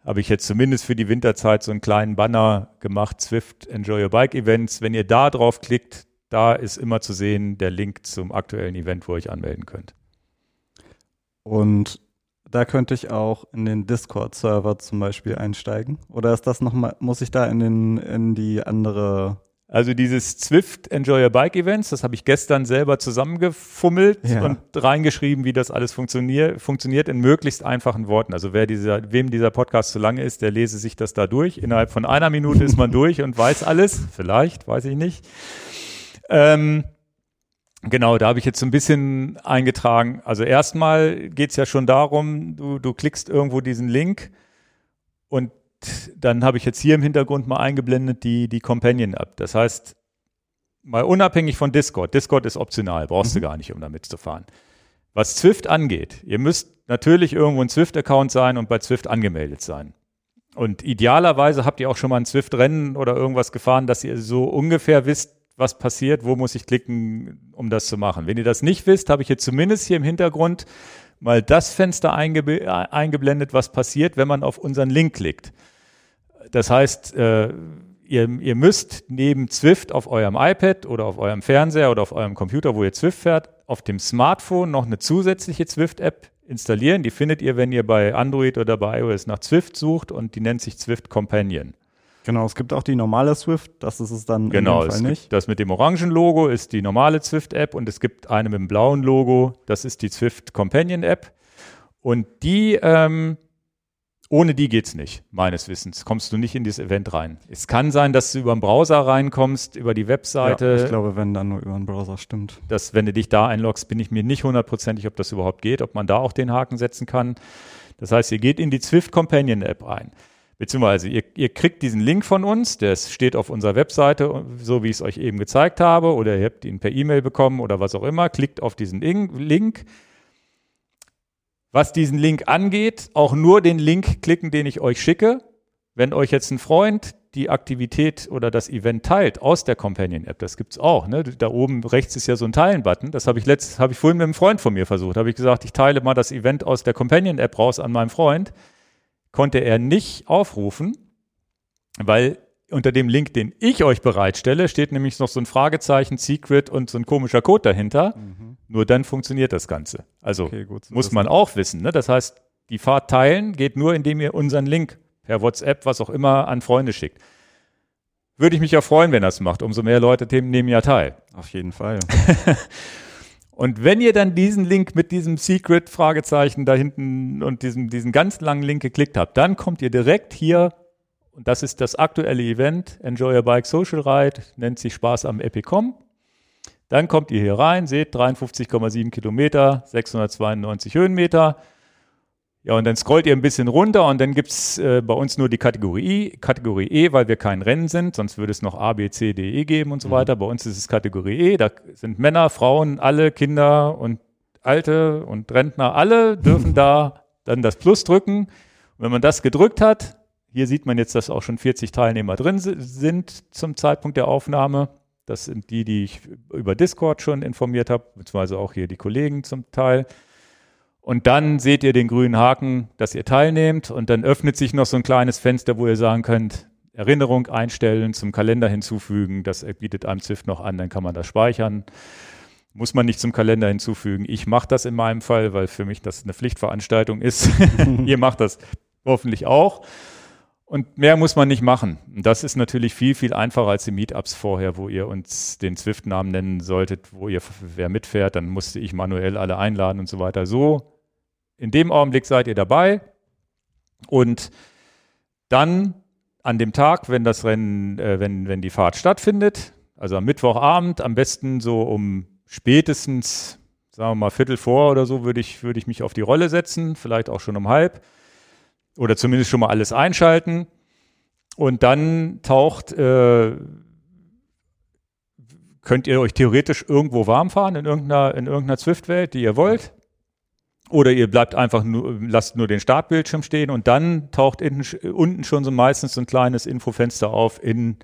Habe ich jetzt zumindest für die Winterzeit so einen kleinen Banner gemacht, Swift Enjoy Your Bike Events. Wenn ihr da drauf klickt, da ist immer zu sehen der Link zum aktuellen Event, wo ihr euch anmelden könnt. Und da könnte ich auch in den Discord-Server zum Beispiel einsteigen. Oder ist das nochmal, muss ich da in den, in die andere also dieses Zwift Enjoy Your Bike Events, das habe ich gestern selber zusammengefummelt ja. und reingeschrieben, wie das alles funktioniert, funktioniert in möglichst einfachen Worten. Also wer dieser, wem dieser Podcast zu lange ist, der lese sich das da durch. Innerhalb von einer Minute ist man durch und weiß alles. Vielleicht, weiß ich nicht. Ähm, genau, da habe ich jetzt so ein bisschen eingetragen. Also erstmal geht es ja schon darum, du, du klickst irgendwo diesen Link und dann habe ich jetzt hier im Hintergrund mal eingeblendet die, die Companion-App. Das heißt, mal unabhängig von Discord, Discord ist optional, brauchst mhm. du gar nicht, um damit zu fahren. Was Zwift angeht, ihr müsst natürlich irgendwo ein Zwift-Account sein und bei Zwift angemeldet sein. Und idealerweise habt ihr auch schon mal ein Zwift-Rennen oder irgendwas gefahren, dass ihr so ungefähr wisst, was passiert, wo muss ich klicken, um das zu machen. Wenn ihr das nicht wisst, habe ich jetzt zumindest hier im Hintergrund mal das Fenster einge eingeblendet, was passiert, wenn man auf unseren Link klickt. Das heißt, äh, ihr, ihr müsst neben Zwift auf eurem iPad oder auf eurem Fernseher oder auf eurem Computer, wo ihr Zwift fährt, auf dem Smartphone noch eine zusätzliche Zwift-App installieren. Die findet ihr, wenn ihr bei Android oder bei iOS nach Zwift sucht und die nennt sich Zwift Companion. Genau, es gibt auch die normale Swift, das ist es dann genau, in dem Fall nicht. das mit dem orangen Logo ist die normale Swift-App und es gibt eine mit dem blauen Logo, das ist die Swift Companion-App. Und die ähm, ohne die geht's nicht, meines Wissens. Kommst du nicht in dieses Event rein. Es kann sein, dass du über den Browser reinkommst, über die Webseite. Ja, ich glaube, wenn dann nur über den Browser stimmt. Dass, wenn du dich da einloggst, bin ich mir nicht hundertprozentig, ob das überhaupt geht, ob man da auch den Haken setzen kann. Das heißt, ihr geht in die Zwift Companion App ein. Beziehungsweise ihr, ihr kriegt diesen Link von uns, der steht auf unserer Webseite, so wie ich es euch eben gezeigt habe, oder ihr habt ihn per E-Mail bekommen oder was auch immer. Klickt auf diesen Link was diesen Link angeht, auch nur den Link klicken, den ich euch schicke. Wenn euch jetzt ein Freund die Aktivität oder das Event teilt aus der Companion-App, das gibt's auch. Ne? Da oben rechts ist ja so ein Teilen-Button. Das habe ich habe ich vorhin mit einem Freund von mir versucht. Habe ich gesagt, ich teile mal das Event aus der Companion-App raus an meinem Freund. Konnte er nicht aufrufen, weil unter dem Link, den ich euch bereitstelle, steht nämlich noch so ein Fragezeichen, Secret und so ein komischer Code dahinter. Mhm. Nur dann funktioniert das Ganze. Also okay, muss man auch wissen. Ne? Das heißt, die Fahrt teilen geht nur, indem ihr unseren Link per WhatsApp, was auch immer, an Freunde schickt. Würde ich mich ja freuen, wenn das macht. Umso mehr Leute nehmen ja teil. Auf jeden Fall. Und wenn ihr dann diesen Link mit diesem Secret-Fragezeichen da hinten und diesem, diesen ganz langen Link geklickt habt, dann kommt ihr direkt hier, und das ist das aktuelle Event, Enjoy Your Bike Social Ride, nennt sich Spaß am Epicom. Dann kommt ihr hier rein, seht 53,7 Kilometer, 692 Höhenmeter. Ja, und dann scrollt ihr ein bisschen runter und dann gibt's äh, bei uns nur die Kategorie, e, Kategorie E, weil wir kein Rennen sind, sonst würde es noch A, B, C, D, E geben und so mhm. weiter. Bei uns ist es Kategorie E, da sind Männer, Frauen, alle Kinder und Alte und Rentner, alle dürfen da dann das Plus drücken. Und wenn man das gedrückt hat, hier sieht man jetzt, dass auch schon 40 Teilnehmer drin sind zum Zeitpunkt der Aufnahme. Das sind die, die ich über Discord schon informiert habe, beziehungsweise auch hier die Kollegen zum Teil. Und dann seht ihr den grünen Haken, dass ihr teilnehmt. Und dann öffnet sich noch so ein kleines Fenster, wo ihr sagen könnt, Erinnerung einstellen, zum Kalender hinzufügen. Das bietet einem Zwift noch an, dann kann man das speichern. Muss man nicht zum Kalender hinzufügen. Ich mache das in meinem Fall, weil für mich das eine Pflichtveranstaltung ist. ihr macht das hoffentlich auch. Und mehr muss man nicht machen. Das ist natürlich viel, viel einfacher als die Meetups vorher, wo ihr uns den Zwift-Namen nennen solltet, wo ihr wer mitfährt, dann musste ich manuell alle einladen und so weiter. So in dem Augenblick seid ihr dabei und dann an dem Tag, wenn das Rennen, äh, wenn, wenn die Fahrt stattfindet, also am Mittwochabend, am besten so um spätestens, sagen wir mal, Viertel vor oder so, würde ich, würde ich mich auf die Rolle setzen, vielleicht auch schon um halb. Oder zumindest schon mal alles einschalten. Und dann taucht, äh, könnt ihr euch theoretisch irgendwo warm fahren in irgendeiner, in irgendeiner Zwift-Welt, die ihr wollt. Oder ihr bleibt einfach nur, lasst nur den Startbildschirm stehen und dann taucht in, unten schon so meistens so ein kleines Infofenster auf. In,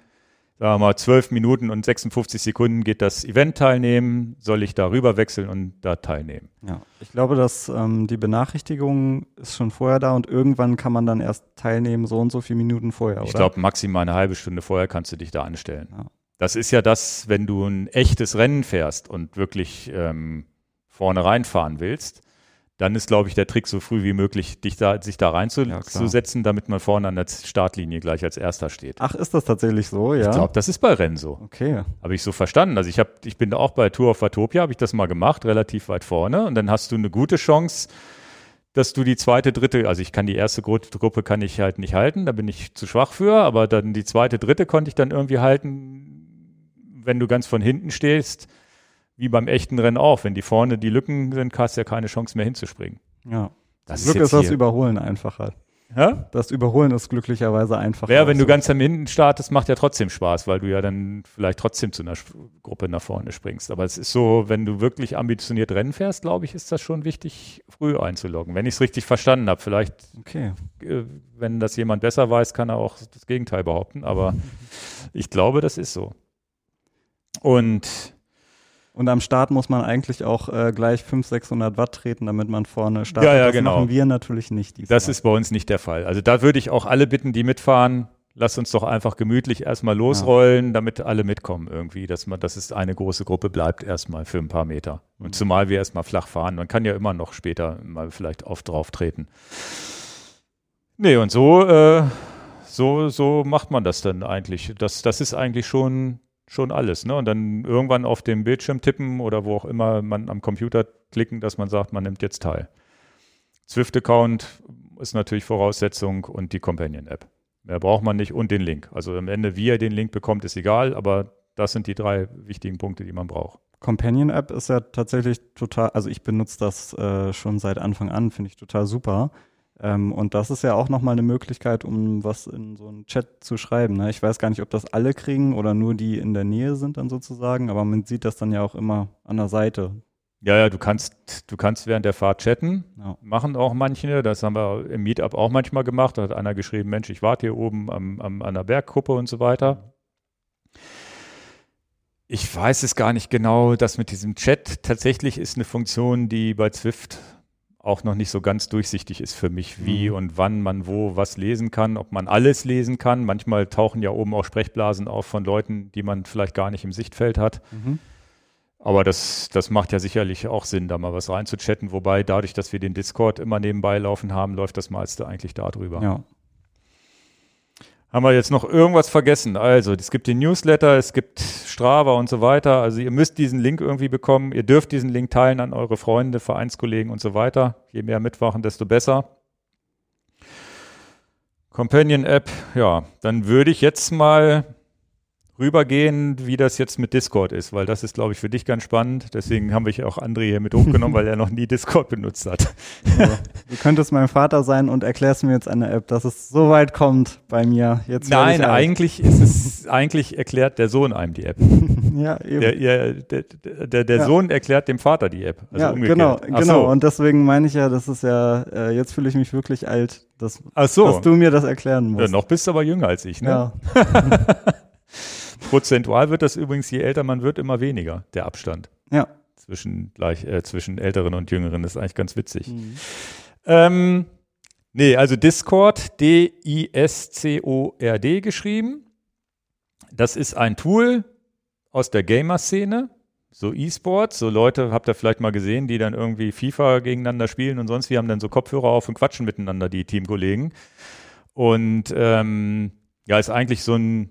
sagen wir mal, 12 Minuten und 56 Sekunden geht das Event teilnehmen. Soll ich da rüber wechseln und da teilnehmen? Ja, ich glaube, dass ähm, die Benachrichtigung ist schon vorher da und irgendwann kann man dann erst teilnehmen, so und so viele Minuten vorher, Ich glaube, maximal eine halbe Stunde vorher kannst du dich da anstellen. Ja. Das ist ja das, wenn du ein echtes Rennen fährst und wirklich ähm, vorne reinfahren willst dann ist, glaube ich, der Trick so früh wie möglich, dich da, sich da reinzusetzen, ja, damit man vorne an der Startlinie gleich als Erster steht. Ach, ist das tatsächlich so, ja? Ich glaube, das ist bei Rennen so. Okay. Habe ich so verstanden. Also ich, hab, ich bin da auch bei Tour of Watopia, habe ich das mal gemacht, relativ weit vorne. Und dann hast du eine gute Chance, dass du die zweite, dritte, also ich kann die erste Gruppe kann ich halt nicht halten, da bin ich zu schwach für, aber dann die zweite, dritte konnte ich dann irgendwie halten, wenn du ganz von hinten stehst wie beim echten Rennen auch. Wenn die vorne die Lücken sind, hast du ja keine Chance mehr hinzuspringen. Ja. Das Glück ist, ist das Überholen einfacher. Ja? Das Überholen ist glücklicherweise einfacher. Ja, wenn du ganz am Hinten startest, macht ja trotzdem Spaß, weil du ja dann vielleicht trotzdem zu einer Gruppe nach vorne springst. Aber es ist so, wenn du wirklich ambitioniert Rennen fährst, glaube ich, ist das schon wichtig, früh einzuloggen. Wenn ich es richtig verstanden habe. Vielleicht, okay. äh, wenn das jemand besser weiß, kann er auch das Gegenteil behaupten. Aber ich glaube, das ist so. Und und am Start muss man eigentlich auch äh, gleich 500, 600 Watt treten, damit man vorne startet. Ja, ja, das genau. machen wir natürlich nicht. Diesmal. Das ist bei uns nicht der Fall. Also da würde ich auch alle bitten, die mitfahren, lasst uns doch einfach gemütlich erstmal losrollen, ja. damit alle mitkommen irgendwie, dass man, dass es eine große Gruppe bleibt erstmal für ein paar Meter. Und mhm. zumal wir erstmal flach fahren. Man kann ja immer noch später mal vielleicht auf drauf treten. Nee, und so, äh, so, so macht man das dann eigentlich. Das, das ist eigentlich schon schon alles. Ne? Und dann irgendwann auf dem Bildschirm tippen oder wo auch immer man am Computer klicken, dass man sagt, man nimmt jetzt teil. Zwift-Account ist natürlich Voraussetzung und die Companion-App. Mehr braucht man nicht und den Link. Also am Ende, wie er den Link bekommt, ist egal, aber das sind die drei wichtigen Punkte, die man braucht. Companion-App ist ja tatsächlich total, also ich benutze das äh, schon seit Anfang an, finde ich total super. Ähm, und das ist ja auch nochmal eine Möglichkeit, um was in so einen Chat zu schreiben. Ne? Ich weiß gar nicht, ob das alle kriegen oder nur die in der Nähe sind dann sozusagen, aber man sieht das dann ja auch immer an der Seite. Ja, ja, du kannst, du kannst während der Fahrt chatten. Ja. Machen auch manche. Das haben wir im Meetup auch manchmal gemacht. Da hat einer geschrieben, Mensch, ich warte hier oben am, am, an der Bergkuppe und so weiter. Ich weiß es gar nicht genau, dass mit diesem Chat tatsächlich ist eine Funktion, die bei Zwift auch noch nicht so ganz durchsichtig ist für mich, wie mhm. und wann man wo was lesen kann, ob man alles lesen kann. Manchmal tauchen ja oben auch Sprechblasen auf von Leuten, die man vielleicht gar nicht im Sichtfeld hat. Mhm. Aber das, das macht ja sicherlich auch Sinn, da mal was reinzuchatten. Wobei dadurch, dass wir den Discord immer nebenbei laufen haben, läuft das meiste eigentlich da drüber. Ja. Haben wir jetzt noch irgendwas vergessen? Also, es gibt den Newsletter, es gibt Strava und so weiter. Also, ihr müsst diesen Link irgendwie bekommen. Ihr dürft diesen Link teilen an eure Freunde, Vereinskollegen und so weiter. Je mehr mitmachen, desto besser. Companion App, ja, dann würde ich jetzt mal rübergehen, wie das jetzt mit Discord ist, weil das ist, glaube ich, für dich ganz spannend. Deswegen haben wir auch André hier mit hochgenommen, weil er noch nie Discord benutzt hat. Ja. Du könntest mein Vater sein und erklärst mir jetzt eine App, dass es so weit kommt bei mir. Jetzt Nein, eigentlich ist es, eigentlich erklärt der Sohn einem die App. ja, eben. Der, der, der, der, ja. Sohn erklärt dem Vater die App. Also ja, umgekehrt. genau, Ach genau. So. Und deswegen meine ich ja, das ist ja, äh, jetzt fühle ich mich wirklich alt, dass, so. dass du mir das erklären musst. Ja, noch bist du aber jünger als ich, ne? Ja. Prozentual wird das übrigens, je älter man wird, immer weniger, der Abstand. Ja. Zwischen, gleich, äh, zwischen Älteren und Jüngeren. Das ist eigentlich ganz witzig. Mhm. Ähm, nee, also Discord, D-I-S-C-O-R-D geschrieben. Das ist ein Tool aus der Gamer-Szene, so E-Sports, so Leute, habt ihr vielleicht mal gesehen, die dann irgendwie FIFA gegeneinander spielen und sonst, wir haben dann so Kopfhörer auf und quatschen miteinander, die Teamkollegen. Und ähm, ja, ist eigentlich so ein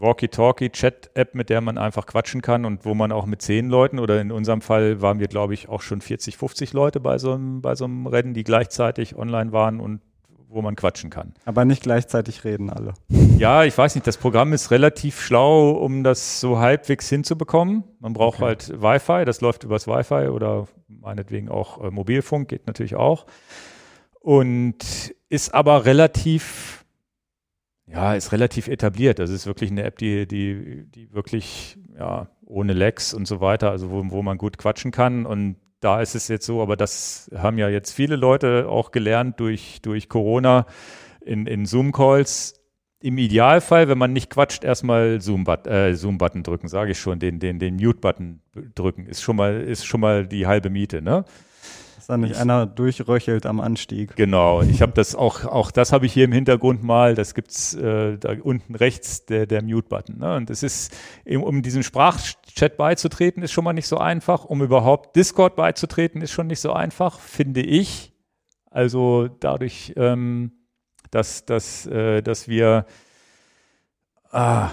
Walkie-Talkie-Chat-App, mit der man einfach quatschen kann und wo man auch mit zehn Leuten oder in unserem Fall waren wir, glaube ich, auch schon 40, 50 Leute bei so einem, bei so einem Rennen, die gleichzeitig online waren und wo man quatschen kann. Aber nicht gleichzeitig reden alle. Ja, ich weiß nicht, das Programm ist relativ schlau, um das so halbwegs hinzubekommen. Man braucht okay. halt Wi-Fi, das läuft übers Wi-Fi oder meinetwegen auch äh, Mobilfunk, geht natürlich auch. Und ist aber relativ ja, ist relativ etabliert. Das ist wirklich eine App, die, die, die wirklich, ja, ohne Lags und so weiter, also wo, wo man gut quatschen kann. Und da ist es jetzt so, aber das haben ja jetzt viele Leute auch gelernt durch, durch Corona in, in Zoom-Calls. Im Idealfall, wenn man nicht quatscht, erstmal Zoom-Button äh, Zoom drücken, sage ich schon, den, den, den Mute-Button drücken, ist schon mal, ist schon mal die halbe Miete, ne? Da nicht ich, einer durchröchelt am Anstieg. Genau, ich habe das auch, auch das habe ich hier im Hintergrund mal, das gibt's äh, da unten rechts, der, der Mute-Button. Ne? Und es ist, um diesem Sprachchat beizutreten, ist schon mal nicht so einfach. Um überhaupt Discord beizutreten, ist schon nicht so einfach, finde ich. Also dadurch, ähm, dass, dass, äh, dass wir ah,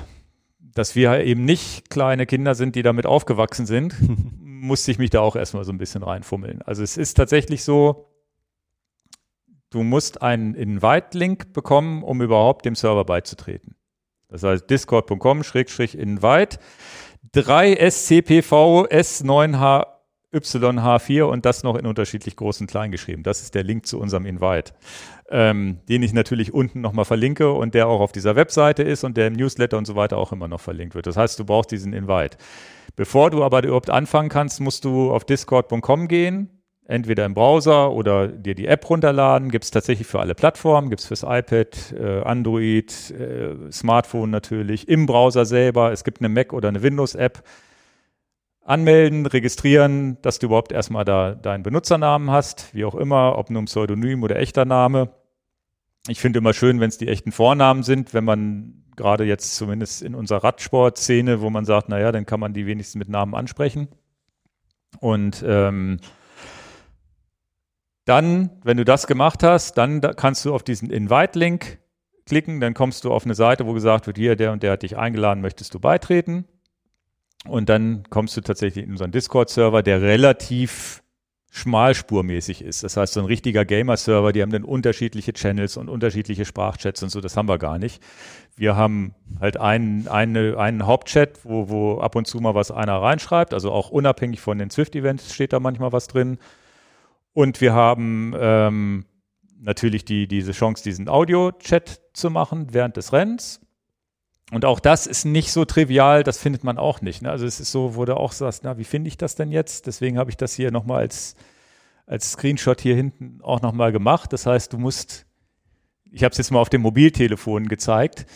dass wir eben nicht kleine Kinder sind, die damit aufgewachsen sind, musste ich mich da auch erstmal so ein bisschen reinfummeln. Also es ist tatsächlich so, du musst einen Invite-Link bekommen, um überhaupt dem Server beizutreten. Das heißt discord.com-invite 3 SCPV S9H YH4 und das noch in unterschiedlich großen klein geschrieben. Das ist der Link zu unserem Invite, ähm, den ich natürlich unten nochmal verlinke und der auch auf dieser Webseite ist und der im Newsletter und so weiter auch immer noch verlinkt wird. Das heißt, du brauchst diesen Invite. Bevor du aber überhaupt anfangen kannst, musst du auf discord.com gehen, entweder im Browser oder dir die App runterladen. Gibt es tatsächlich für alle Plattformen, gibt es fürs iPad, äh, Android, äh, Smartphone natürlich, im Browser selber. Es gibt eine Mac oder eine Windows-App anmelden, registrieren, dass du überhaupt erstmal da deinen Benutzernamen hast, wie auch immer, ob nur ein Pseudonym oder echter Name. Ich finde immer schön, wenn es die echten Vornamen sind, wenn man gerade jetzt zumindest in unserer Radsportszene, wo man sagt, naja, dann kann man die wenigstens mit Namen ansprechen. Und ähm, dann, wenn du das gemacht hast, dann da kannst du auf diesen Invite-Link klicken, dann kommst du auf eine Seite, wo gesagt wird, hier, der und der hat dich eingeladen, möchtest du beitreten? Und dann kommst du tatsächlich in unseren Discord-Server, der relativ schmalspurmäßig ist. Das heißt, so ein richtiger Gamer-Server, die haben dann unterschiedliche Channels und unterschiedliche Sprachchats und so, das haben wir gar nicht. Wir haben halt einen, eine, einen Hauptchat, wo, wo ab und zu mal was einer reinschreibt, also auch unabhängig von den Swift-Events steht da manchmal was drin. Und wir haben ähm, natürlich die, diese Chance, diesen Audio-Chat zu machen während des Rennens. Und auch das ist nicht so trivial, das findet man auch nicht. Ne? Also es ist so, wo du auch sagst, na, wie finde ich das denn jetzt? Deswegen habe ich das hier nochmal als, als Screenshot hier hinten auch nochmal gemacht. Das heißt, du musst, ich habe es jetzt mal auf dem Mobiltelefon gezeigt.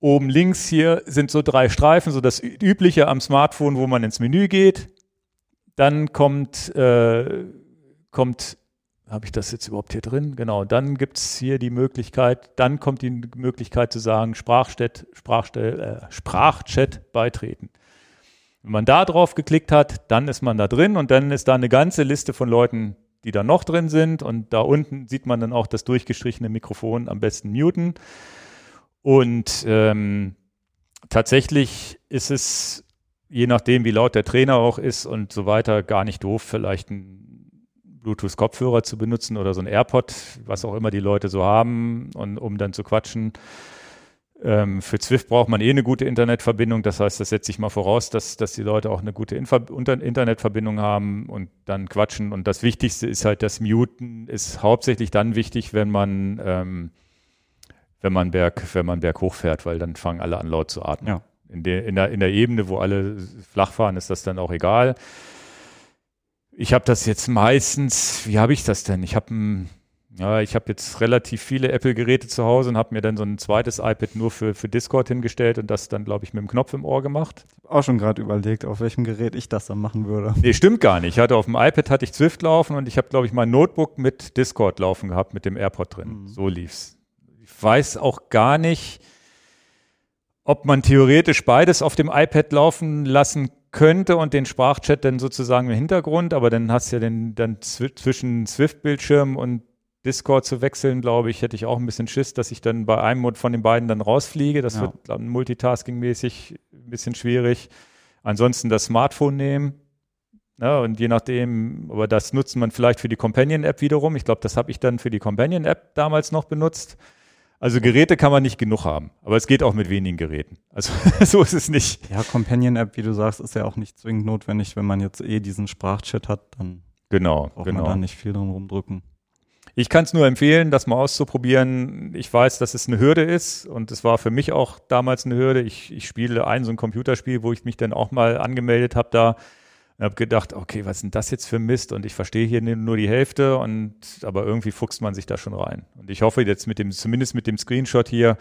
Oben links hier sind so drei Streifen, so das Übliche am Smartphone, wo man ins Menü geht. Dann kommt, äh, kommt habe ich das jetzt überhaupt hier drin? Genau, dann gibt es hier die Möglichkeit, dann kommt die Möglichkeit zu sagen, Sprachchat, Sprachchat, äh, Sprachchat beitreten. Wenn man da drauf geklickt hat, dann ist man da drin und dann ist da eine ganze Liste von Leuten, die da noch drin sind und da unten sieht man dann auch das durchgestrichene Mikrofon am besten muten. Und ähm, tatsächlich ist es, je nachdem, wie laut der Trainer auch ist und so weiter, gar nicht doof, vielleicht einen Bluetooth-Kopfhörer zu benutzen oder so ein AirPod, was auch immer die Leute so haben, und, um dann zu quatschen. Ähm, für Zwift braucht man eh eine gute Internetverbindung. Das heißt, das setze ich mal voraus, dass, dass die Leute auch eine gute Infa Internetverbindung haben und dann quatschen. Und das Wichtigste ist halt, das Muten ist hauptsächlich dann wichtig, wenn man, ähm, wenn man Berg, wenn man Berg hochfährt, weil dann fangen alle an laut zu atmen. Ja. In, der, in, der, in der Ebene, wo alle flach fahren, ist das dann auch egal. Ich habe das jetzt meistens, wie habe ich das denn? Ich habe ein ja, ich habe jetzt relativ viele Apple-Geräte zu Hause und habe mir dann so ein zweites iPad nur für, für Discord hingestellt und das dann, glaube ich, mit dem Knopf im Ohr gemacht. Ich habe auch schon gerade überlegt, auf welchem Gerät ich das dann machen würde. Nee, stimmt gar nicht. Ich hatte auf dem iPad hatte ich Zwift laufen und ich habe, glaube ich, mein Notebook mit Discord laufen gehabt, mit dem AirPod drin. Mhm. So lief's. Ich weiß auch gar nicht, ob man theoretisch beides auf dem iPad laufen lassen könnte und den Sprachchat dann sozusagen im Hintergrund, aber dann hast du ja den dann zwischen Swift-Bildschirm und Discord zu wechseln, glaube ich, hätte ich auch ein bisschen Schiss, dass ich dann bei einem von den beiden dann rausfliege. Das ja. wird dann multitasking-mäßig ein bisschen schwierig. Ansonsten das Smartphone nehmen. Ja, und je nachdem, aber das nutzt man vielleicht für die Companion-App wiederum. Ich glaube, das habe ich dann für die Companion-App damals noch benutzt. Also Geräte kann man nicht genug haben, aber es geht auch mit wenigen Geräten. Also so ist es nicht. Ja, Companion-App, wie du sagst, ist ja auch nicht zwingend notwendig. Wenn man jetzt eh diesen Sprachchat hat, dann genau, braucht genau. man da nicht viel drum rumdrücken. Ich kann es nur empfehlen, das mal auszuprobieren. Ich weiß, dass es eine Hürde ist und es war für mich auch damals eine Hürde. Ich, ich spiele ein so ein Computerspiel, wo ich mich dann auch mal angemeldet habe da und habe gedacht, okay, was ist denn das jetzt für Mist? Und ich verstehe hier nur die Hälfte und aber irgendwie fuchst man sich da schon rein. Und ich hoffe jetzt mit dem, zumindest mit dem Screenshot hier,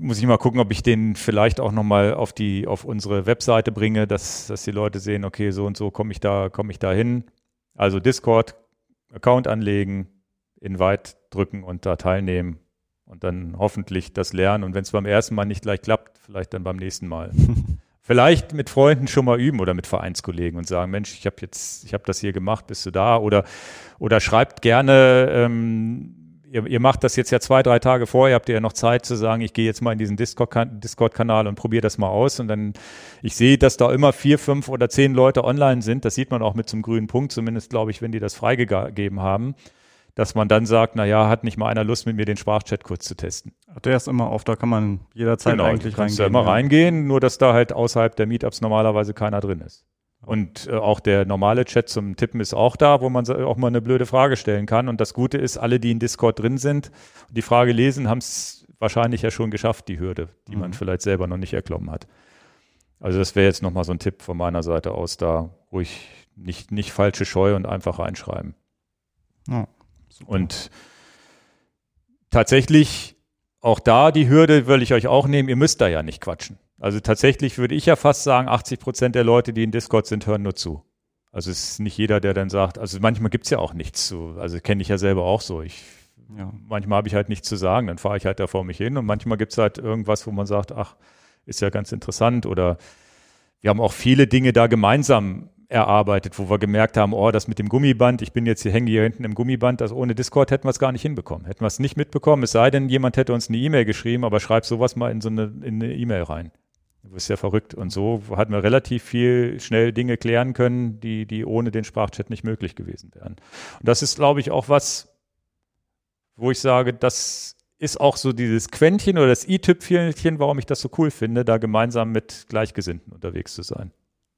muss ich mal gucken, ob ich den vielleicht auch nochmal auf die, auf unsere Webseite bringe, dass, dass die Leute sehen, okay, so und so komme ich da, komme ich da hin. Also Discord Account anlegen, Invite drücken und da teilnehmen und dann hoffentlich das lernen. Und wenn es beim ersten Mal nicht gleich klappt, vielleicht dann beim nächsten Mal. vielleicht mit Freunden schon mal üben oder mit Vereinskollegen und sagen, Mensch, ich habe jetzt, ich habe das hier gemacht, bist du da? Oder oder schreibt gerne ähm, ihr, ihr macht das jetzt ja zwei, drei Tage vorher, habt ihr ja noch Zeit zu sagen, ich gehe jetzt mal in diesen Discord-Kanal und probiere das mal aus. Und dann, ich sehe, dass da immer vier, fünf oder zehn Leute online sind. Das sieht man auch mit zum grünen Punkt, zumindest glaube ich, wenn die das freigegeben haben. Dass man dann sagt, na ja, hat nicht mal einer Lust, mit mir den Sprachchat kurz zu testen. Der ist immer auf, da kann man jederzeit genau, eigentlich reingehen. Da immer ja. reingehen, nur dass da halt außerhalb der Meetups normalerweise keiner drin ist. Und äh, auch der normale Chat zum Tippen ist auch da, wo man auch mal eine blöde Frage stellen kann. Und das Gute ist, alle, die in Discord drin sind und die Frage lesen, haben es wahrscheinlich ja schon geschafft, die Hürde, die mhm. man vielleicht selber noch nicht erklommen hat. Also das wäre jetzt nochmal so ein Tipp von meiner Seite aus, da ruhig nicht, nicht falsche Scheu und einfach reinschreiben. Ja, und tatsächlich auch da die Hürde will ich euch auch nehmen, ihr müsst da ja nicht quatschen. Also tatsächlich würde ich ja fast sagen, 80 Prozent der Leute, die in Discord sind, hören nur zu. Also es ist nicht jeder, der dann sagt, also manchmal gibt's ja auch nichts zu. Also kenne ich ja selber auch so. Ich, ja. Manchmal habe ich halt nichts zu sagen, dann fahre ich halt da vor mich hin und manchmal gibt's halt irgendwas, wo man sagt, ach, ist ja ganz interessant. Oder wir haben auch viele Dinge da gemeinsam erarbeitet, wo wir gemerkt haben, oh, das mit dem Gummiband, ich bin jetzt hier, hänge hier hinten im Gummiband, das ohne Discord hätten wir es gar nicht hinbekommen. Hätten wir es nicht mitbekommen, es sei denn, jemand hätte uns eine E-Mail geschrieben, aber schreib sowas mal in so eine E-Mail rein. Du bist ja verrückt. Und so hatten wir relativ viel schnell Dinge klären können, die, die ohne den Sprachchat nicht möglich gewesen wären. Und das ist, glaube ich, auch was, wo ich sage, das ist auch so dieses Quäntchen oder das i-Tüpfelchen, warum ich das so cool finde, da gemeinsam mit Gleichgesinnten unterwegs zu sein.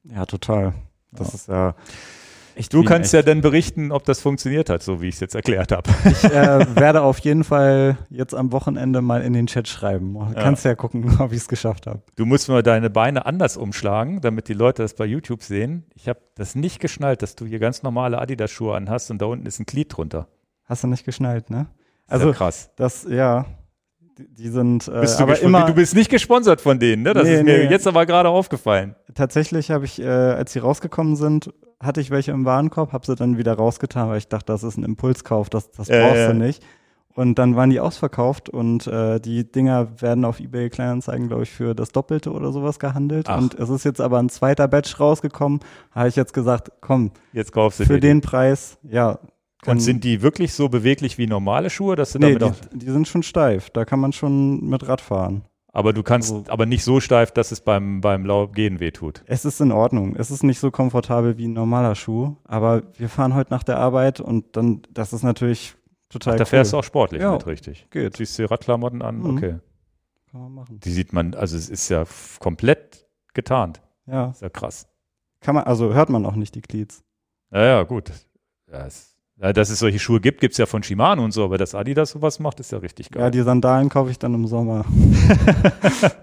Ja, total. Das ja. ist ja Echt du kannst ja dann berichten, ob das funktioniert hat, so wie ich es jetzt erklärt habe. Ich äh, werde auf jeden Fall jetzt am Wochenende mal in den Chat schreiben. Du ja. kannst ja gucken, ob ich es geschafft habe. Du musst nur deine Beine anders umschlagen, damit die Leute das bei YouTube sehen. Ich habe das nicht geschnallt, dass du hier ganz normale Adidas-Schuhe anhast und da unten ist ein Glied drunter. Hast du nicht geschnallt, ne? Also ja krass. Das, ja, die sind äh, bist du aber immer. Du bist nicht gesponsert von denen, ne? Das nee, ist mir nee. jetzt aber gerade aufgefallen. Tatsächlich habe ich, äh, als sie rausgekommen sind, hatte ich welche im Warenkorb, habe sie dann wieder rausgetan, weil ich dachte, das ist ein Impulskauf, das, das äh, brauchst du nicht. Und dann waren die ausverkauft und äh, die Dinger werden auf eBay Kleinanzeigen, glaube ich, für das Doppelte oder sowas gehandelt. Ach. Und es ist jetzt aber ein zweiter Batch rausgekommen. Habe ich jetzt gesagt, komm, jetzt kaufst du für den Preis, ja, Und sind die wirklich so beweglich wie normale Schuhe, dass du nee, damit die, die sind schon steif. Da kann man schon mit Rad fahren. Aber du kannst also, aber nicht so steif, dass es beim, beim Gehen wehtut. Es ist in Ordnung. Es ist nicht so komfortabel wie ein normaler Schuh. Aber wir fahren heute nach der Arbeit und dann, das ist natürlich total Ach, da cool. fährst du auch sportlich ja, mit, richtig. Geht. Siehst du die Radklamotten an? Mhm. Okay. Kann man machen. Die sieht man, also es ist ja komplett getarnt. Ja. Ist ja krass. Kann man, also hört man auch nicht die Cleats. Ja, ja, gut. Ja, es ja, dass es solche Schuhe gibt, gibt es ja von Shimano und so, aber dass Adidas sowas macht, ist ja richtig geil. Ja, die Sandalen kaufe ich dann im Sommer.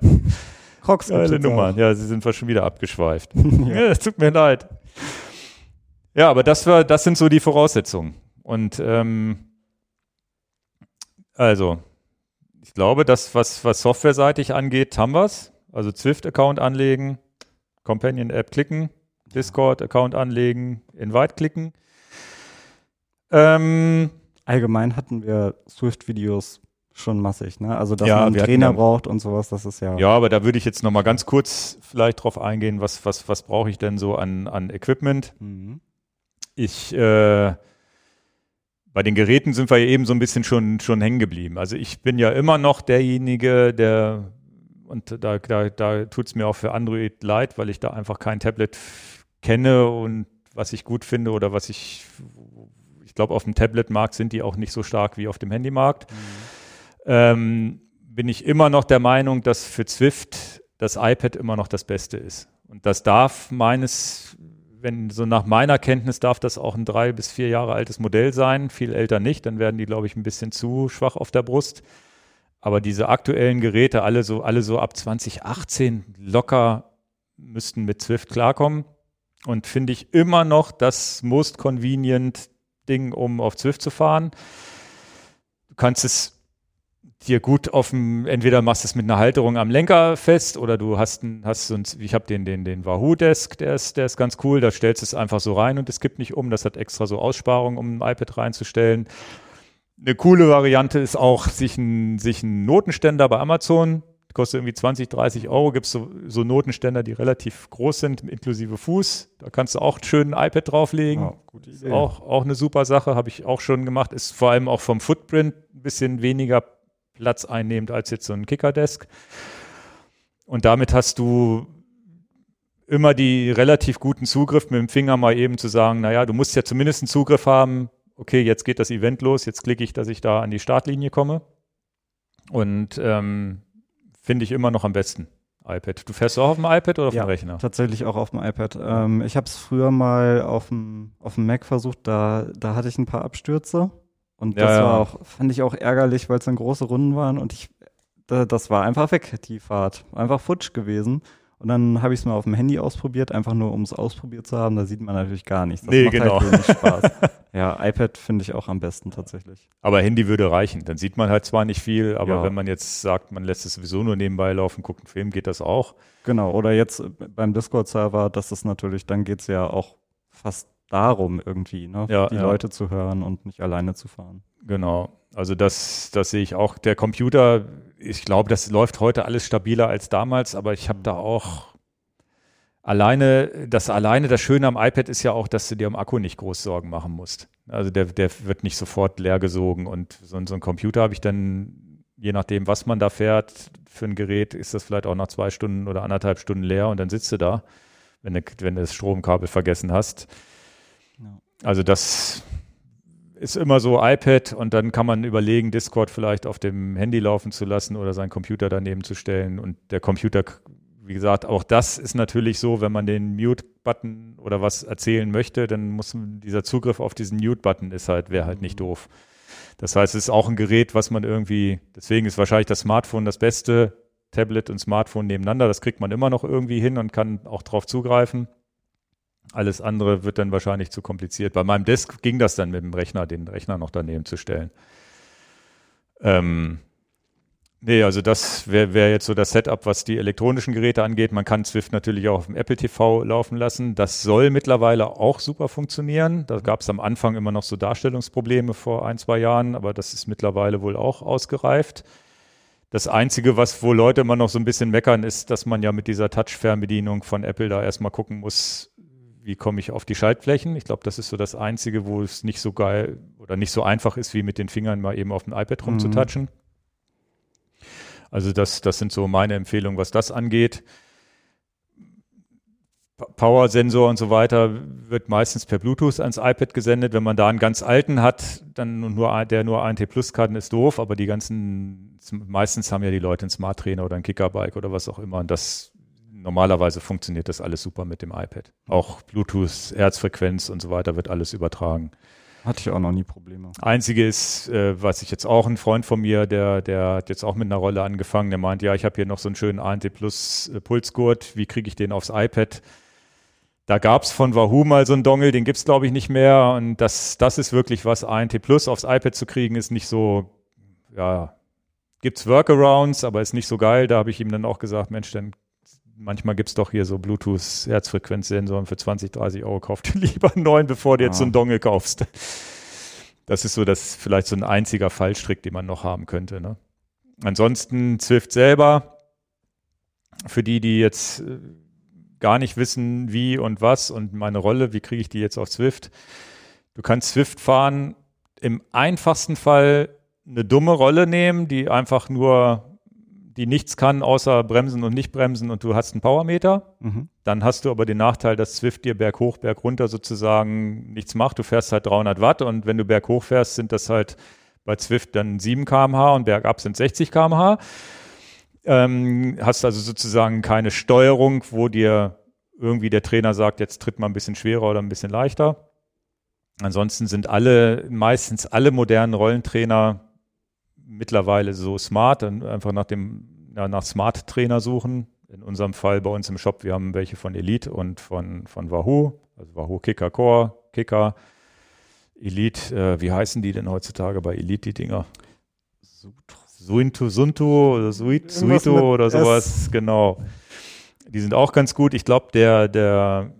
Crocs Geile Nummern. Ja, sie sind fast schon wieder abgeschweift. ja. ja, tut mir leid. Ja, aber das war, das sind so die Voraussetzungen. Und ähm, also, ich glaube, das, was, was softwareseitig angeht, haben wir es. Also Zwift-Account anlegen, Companion-App klicken, Discord-Account anlegen, Invite klicken. Ähm, Allgemein hatten wir Swift-Videos schon massig, ne? Also dass ja, man einen Trainer braucht und sowas, das ist ja. Ja, aber da würde ich jetzt nochmal ganz kurz vielleicht drauf eingehen, was, was, was brauche ich denn so an, an Equipment? Mhm. Ich äh, bei den Geräten sind wir ja eben so ein bisschen schon, schon hängen geblieben. Also ich bin ja immer noch derjenige, der, und da, da, da tut es mir auch für Android leid, weil ich da einfach kein Tablet kenne und was ich gut finde oder was ich, glaube, auf dem Tablet-Markt sind die auch nicht so stark wie auf dem Handymarkt. Mhm. Ähm, bin ich immer noch der Meinung, dass für Zwift das iPad immer noch das Beste ist. Und das darf meines, wenn so nach meiner Kenntnis darf das auch ein drei bis vier Jahre altes Modell sein, viel älter nicht, dann werden die, glaube ich, ein bisschen zu schwach auf der Brust. Aber diese aktuellen Geräte, alle so, alle so ab 2018 locker müssten mit Zwift klarkommen. Und finde ich immer noch das most convenient Ding, um auf Zwift zu fahren. Du kannst es dir gut auf dem, entweder machst du es mit einer Halterung am Lenker fest oder du hast, ein, hast so ein, ich habe den, den, den Wahoo Desk, der ist, der ist ganz cool, da stellst du es einfach so rein und es gibt nicht um, das hat extra so Aussparungen, um ein iPad reinzustellen. Eine coole Variante ist auch, sich ein, sich Notenständer bei Amazon kostet irgendwie 20, 30 Euro. Gibt es so, so, Notenständer, die relativ groß sind, inklusive Fuß. Da kannst du auch schön ein iPad drauflegen. Oh, gute Idee. Auch, auch eine super Sache, habe ich auch schon gemacht. Ist vor allem auch vom Footprint ein bisschen weniger Platz einnehmend als jetzt so ein Kickerdesk. Und damit hast du immer die relativ guten Zugriff mit dem Finger mal eben zu sagen, naja, du musst ja zumindest einen Zugriff haben, okay, jetzt geht das Event los, jetzt klicke ich, dass ich da an die Startlinie komme. Und ähm, Finde ich immer noch am besten. iPad. Du fährst auch auf dem iPad oder auf ja, dem Rechner? Tatsächlich auch auf dem iPad. Ähm, ich habe es früher mal auf dem, auf dem Mac versucht, da, da hatte ich ein paar Abstürze. Und das ja, war auch, fand ich auch ärgerlich, weil es dann große Runden waren und ich, das war einfach weg, die Fahrt. Einfach futsch gewesen. Und dann habe ich es mal auf dem Handy ausprobiert, einfach nur um es ausprobiert zu haben. Da sieht man natürlich gar nichts. Das nee, macht halt genau. Halt Spaß. ja, iPad finde ich auch am besten tatsächlich. Aber Handy würde reichen. Dann sieht man halt zwar nicht viel, aber ja. wenn man jetzt sagt, man lässt es sowieso nur nebenbei laufen, guckt einen Film, geht das auch. Genau, oder jetzt beim Discord-Server, das ist natürlich, dann geht es ja auch fast darum irgendwie, ne? Ja, die ja. Leute zu hören und nicht alleine zu fahren. Genau. Also das, das sehe ich auch. Der Computer, ich glaube, das läuft heute alles stabiler als damals, aber ich habe da auch alleine, das alleine das Schöne am iPad ist ja auch, dass du dir am Akku nicht groß Sorgen machen musst. Also der, der wird nicht sofort leer gesogen und so, so ein Computer habe ich dann, je nachdem, was man da fährt, für ein Gerät ist das vielleicht auch nach zwei Stunden oder anderthalb Stunden leer und dann sitzt du da, wenn du, wenn du das Stromkabel vergessen hast. Also das ist immer so iPad und dann kann man überlegen, Discord vielleicht auf dem Handy laufen zu lassen oder seinen Computer daneben zu stellen. Und der Computer, wie gesagt, auch das ist natürlich so, wenn man den Mute-Button oder was erzählen möchte, dann muss dieser Zugriff auf diesen Mute-Button ist halt, wäre halt nicht mhm. doof. Das heißt, es ist auch ein Gerät, was man irgendwie, deswegen ist wahrscheinlich das Smartphone das Beste, Tablet und Smartphone nebeneinander, das kriegt man immer noch irgendwie hin und kann auch drauf zugreifen. Alles andere wird dann wahrscheinlich zu kompliziert. Bei meinem Desk ging das dann mit dem Rechner, den Rechner noch daneben zu stellen. Ähm, nee, also das wäre wär jetzt so das Setup, was die elektronischen Geräte angeht. Man kann Swift natürlich auch auf dem Apple TV laufen lassen. Das soll mittlerweile auch super funktionieren. Da gab es am Anfang immer noch so Darstellungsprobleme vor ein, zwei Jahren, aber das ist mittlerweile wohl auch ausgereift. Das Einzige, was wo Leute immer noch so ein bisschen meckern, ist, dass man ja mit dieser Touch-Fernbedienung von Apple da erstmal gucken muss, wie komme ich auf die Schaltflächen. Ich glaube, das ist so das Einzige, wo es nicht so geil oder nicht so einfach ist, wie mit den Fingern mal eben auf dem iPad rumzutatschen. Mhm. Also das, das sind so meine Empfehlungen, was das angeht. Power-Sensor und so weiter wird meistens per Bluetooth ans iPad gesendet. Wenn man da einen ganz alten hat, dann nur der nur ein T Plus kann, ist doof, aber die ganzen, meistens haben ja die Leute einen Smart Trainer oder ein Kickerbike oder was auch immer. Und das normalerweise funktioniert das alles super mit dem iPad. Auch Bluetooth, Herzfrequenz und so weiter wird alles übertragen. Hatte ich auch noch nie Probleme. Einzige ist, äh, was ich jetzt auch ein Freund von mir, der, der hat jetzt auch mit einer Rolle angefangen, der meint, ja, ich habe hier noch so einen schönen ANT Plus äh, Pulsgurt, wie kriege ich den aufs iPad? Da gab es von Wahoo mal so einen Dongle, den gibt es glaube ich nicht mehr und das, das ist wirklich was, ANT Plus aufs iPad zu kriegen, ist nicht so, ja, gibt es Workarounds, aber ist nicht so geil. Da habe ich ihm dann auch gesagt, Mensch, dann manchmal gibt es doch hier so Bluetooth-Herzfrequenzsensoren für 20, 30 Euro. Kauf dir lieber einen neuen, bevor du ja. jetzt so einen Dongle kaufst. Das ist so das vielleicht so ein einziger Fallstrick, den man noch haben könnte. Ne? Ansonsten Zwift selber, für die, die jetzt äh, gar nicht wissen, wie und was und meine Rolle, wie kriege ich die jetzt auf Zwift. Du kannst Zwift fahren, im einfachsten Fall eine dumme Rolle nehmen, die einfach nur die nichts kann außer bremsen und nicht bremsen und du hast einen Powermeter. Mhm. Dann hast du aber den Nachteil, dass Swift dir berghoch, bergunter sozusagen nichts macht. Du fährst halt 300 Watt und wenn du berghoch fährst, sind das halt bei Swift dann 7 kmh und bergab sind 60 kmh. Ähm, hast also sozusagen keine Steuerung, wo dir irgendwie der Trainer sagt, jetzt tritt mal ein bisschen schwerer oder ein bisschen leichter. Ansonsten sind alle, meistens alle modernen Rollentrainer mittlerweile so smart, dann einfach nach dem, ja, nach Smart Trainer suchen. In unserem Fall bei uns im Shop, wir haben welche von Elite und von, von Wahoo, also Wahoo Kicker Core, Kicker, Elite, äh, wie heißen die denn heutzutage bei Elite, die Dinger? Suinto, Sunto oder Suit, Suito oder sowas, S. genau. Die sind auch ganz gut. Ich glaube, der, der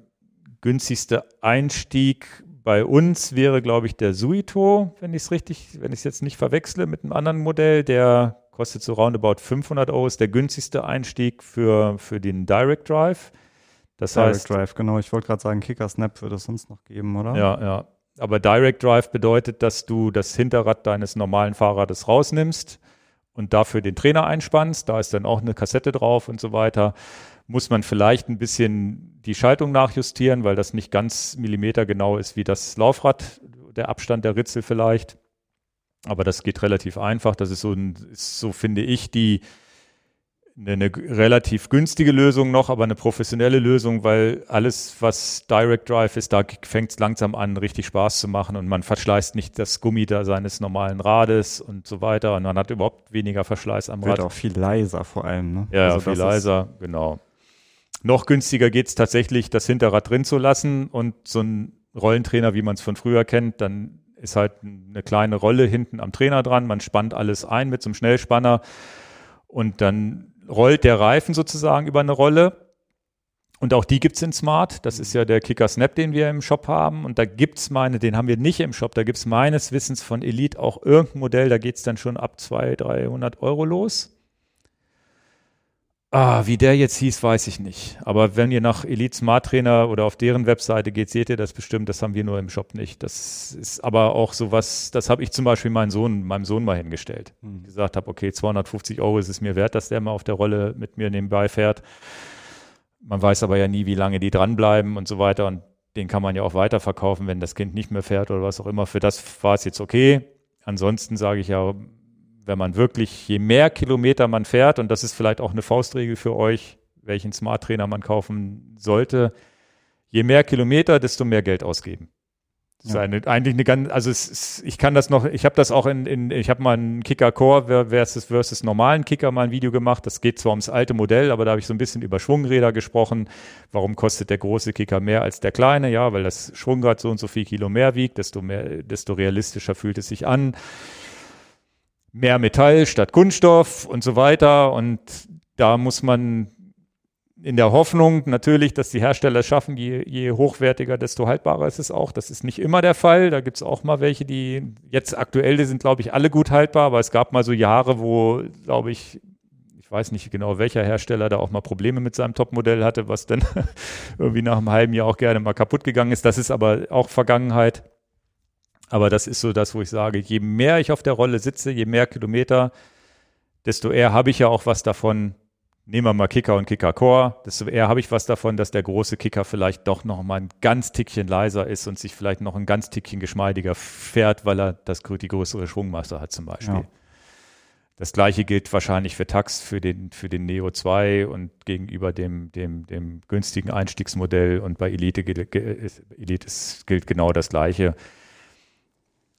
günstigste Einstieg bei uns wäre, glaube ich, der Suito, wenn ich es richtig, wenn ich es jetzt nicht verwechsle mit einem anderen Modell, der kostet so roundabout 500 Euro, ist der günstigste Einstieg für, für den Direct Drive. Das Direct heißt, Drive, genau. Ich wollte gerade sagen, Kicker Snap würde es sonst noch geben, oder? Ja, ja. Aber Direct Drive bedeutet, dass du das Hinterrad deines normalen Fahrrades rausnimmst und dafür den Trainer einspannst. Da ist dann auch eine Kassette drauf und so weiter muss man vielleicht ein bisschen die Schaltung nachjustieren, weil das nicht ganz millimetergenau ist wie das Laufrad, der Abstand der Ritzel vielleicht. Aber das geht relativ einfach. Das ist so, ein, ist so finde ich, die eine, eine relativ günstige Lösung noch, aber eine professionelle Lösung, weil alles, was Direct Drive ist, da fängt es langsam an, richtig Spaß zu machen und man verschleißt nicht das Gummi da seines normalen Rades und so weiter und man hat überhaupt weniger Verschleiß am Rad. Wird auch viel leiser vor allem. Ne? Ja, also viel leiser, genau. Noch günstiger geht es tatsächlich, das Hinterrad drin zu lassen und so ein Rollentrainer, wie man es von früher kennt, dann ist halt eine kleine Rolle hinten am Trainer dran. Man spannt alles ein mit so einem Schnellspanner und dann rollt der Reifen sozusagen über eine Rolle. Und auch die gibt es in Smart. Das ist ja der Kicker Snap, den wir im Shop haben. Und da gibt es meine, den haben wir nicht im Shop. Da gibt es meines Wissens von Elite auch irgendein Modell, da geht es dann schon ab 200, 300 Euro los. Ah, wie der jetzt hieß, weiß ich nicht. Aber wenn ihr nach Elite Smart Trainer oder auf deren Webseite geht, seht ihr das bestimmt. Das haben wir nur im Shop nicht. Das ist aber auch sowas, das habe ich zum Beispiel meinem Sohn, meinem Sohn mal hingestellt. Mhm. Gesagt habe, okay, 250 Euro ist es mir wert, dass der mal auf der Rolle mit mir nebenbei fährt. Man weiß aber ja nie, wie lange die dranbleiben und so weiter. Und den kann man ja auch weiterverkaufen, wenn das Kind nicht mehr fährt oder was auch immer. Für das war es jetzt okay. Ansonsten sage ich ja, wenn man wirklich, je mehr Kilometer man fährt, und das ist vielleicht auch eine Faustregel für euch, welchen Smart Trainer man kaufen sollte, je mehr Kilometer, desto mehr Geld ausgeben. Das ja. ist eine, eigentlich eine ganz, also es, ich kann das noch, ich habe das auch in, in ich habe mal einen Kicker Core versus, versus normalen Kicker mal ein Video gemacht. Das geht zwar ums alte Modell, aber da habe ich so ein bisschen über Schwungräder gesprochen. Warum kostet der große Kicker mehr als der kleine? Ja, weil das Schwungrad so und so viel Kilo mehr wiegt, desto mehr, desto realistischer fühlt es sich an mehr Metall statt Kunststoff und so weiter. Und da muss man in der Hoffnung natürlich, dass die Hersteller es schaffen, je, je hochwertiger, desto haltbarer ist es auch. Das ist nicht immer der Fall. Da gibt es auch mal welche, die jetzt aktuell, die sind, glaube ich, alle gut haltbar, aber es gab mal so Jahre, wo, glaube ich, ich Ich weiß nicht genau, welcher Hersteller da auch mal Probleme mit seinem Topmodell hatte, was dann irgendwie nach einem halben Jahr auch gerne mal kaputt gegangen ist. Das ist aber auch Vergangenheit. Aber das ist so das, wo ich sage, je mehr ich auf der Rolle sitze, je mehr Kilometer, desto eher habe ich ja auch was davon, nehmen wir mal Kicker und Kicker Core, desto eher habe ich was davon, dass der große Kicker vielleicht doch noch mal ein ganz Tickchen leiser ist und sich vielleicht noch ein ganz Tickchen geschmeidiger fährt, weil er das, die größere Schwungmasse hat zum Beispiel. Ja. Das gleiche gilt wahrscheinlich für Tax, für den, für den Neo 2 und gegenüber dem, dem, dem günstigen Einstiegsmodell und bei Elite, Elite gilt genau das gleiche.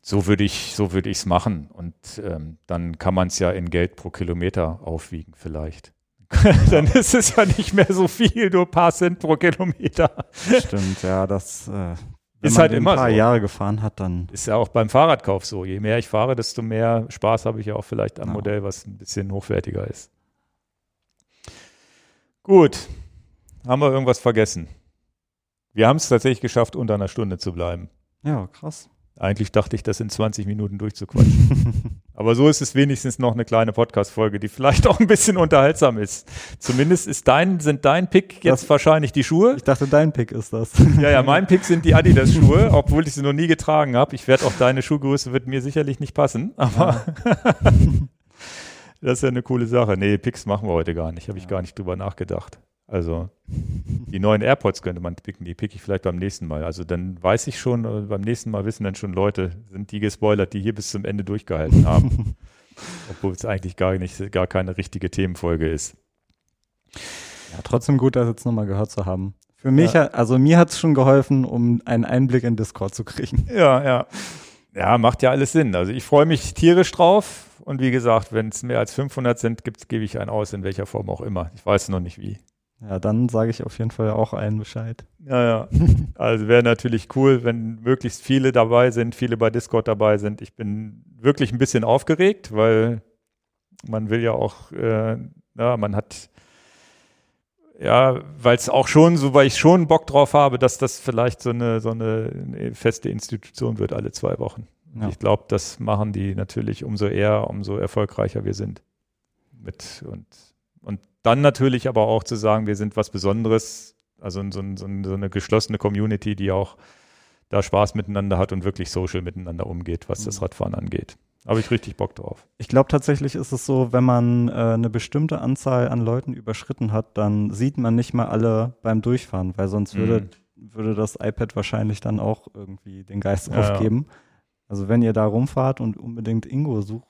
So würde ich, so würde ich es machen. Und ähm, dann kann man es ja in Geld pro Kilometer aufwiegen, vielleicht. dann ist es ja nicht mehr so viel, nur ein paar Cent pro Kilometer. Stimmt, ja, das äh, wenn ist man halt immer ein paar so. Jahre gefahren hat, dann. Ist ja auch beim Fahrradkauf so. Je mehr ich fahre, desto mehr Spaß habe ich ja auch vielleicht am ja. Modell, was ein bisschen hochwertiger ist. Gut. Haben wir irgendwas vergessen? Wir haben es tatsächlich geschafft, unter einer Stunde zu bleiben. Ja, krass. Eigentlich dachte ich, das in 20 Minuten durchzuquatschen. Aber so ist es wenigstens noch eine kleine Podcast-Folge, die vielleicht auch ein bisschen unterhaltsam ist. Zumindest ist dein, sind dein Pick jetzt das, wahrscheinlich die Schuhe. Ich dachte, dein Pick ist das. Ja, ja, mein Pick sind die Adidas-Schuhe, obwohl ich sie noch nie getragen habe. Ich werde auch deine Schuhgröße wird mir sicherlich nicht passen, aber ja. das ist ja eine coole Sache. Nee, Picks machen wir heute gar nicht. Habe ich gar nicht drüber nachgedacht. Also die neuen AirPods könnte man picken, die picke ich vielleicht beim nächsten Mal. Also dann weiß ich schon, äh, beim nächsten Mal wissen dann schon Leute, sind die gespoilert, die hier bis zum Ende durchgehalten haben. Obwohl es eigentlich gar nicht, gar keine richtige Themenfolge ist. Ja, trotzdem gut, das jetzt nochmal gehört zu haben. Für mich, ja. also mir hat es schon geholfen, um einen Einblick in Discord zu kriegen. Ja, ja. Ja, macht ja alles Sinn. Also ich freue mich tierisch drauf. Und wie gesagt, wenn es mehr als 500 sind, gebe ich einen aus, in welcher Form auch immer. Ich weiß noch nicht wie. Ja, dann sage ich auf jeden Fall auch allen Bescheid. Ja, ja. Also wäre natürlich cool, wenn möglichst viele dabei sind, viele bei Discord dabei sind. Ich bin wirklich ein bisschen aufgeregt, weil man will ja auch, äh, ja, man hat, ja, weil es auch schon so, weil ich schon Bock drauf habe, dass das vielleicht so eine, so eine feste Institution wird alle zwei Wochen. Ja. Ich glaube, das machen die natürlich umso eher, umso erfolgreicher wir sind. Mit und, und dann natürlich aber auch zu sagen, wir sind was Besonderes, also so, so, so eine geschlossene Community, die auch da Spaß miteinander hat und wirklich social miteinander umgeht, was das mhm. Radfahren angeht. Habe ich richtig Bock drauf. Ich glaube tatsächlich ist es so, wenn man äh, eine bestimmte Anzahl an Leuten überschritten hat, dann sieht man nicht mal alle beim Durchfahren, weil sonst würde, mhm. würde das iPad wahrscheinlich dann auch irgendwie den Geist ja, aufgeben. Ja. Also wenn ihr da rumfahrt und unbedingt Ingo sucht,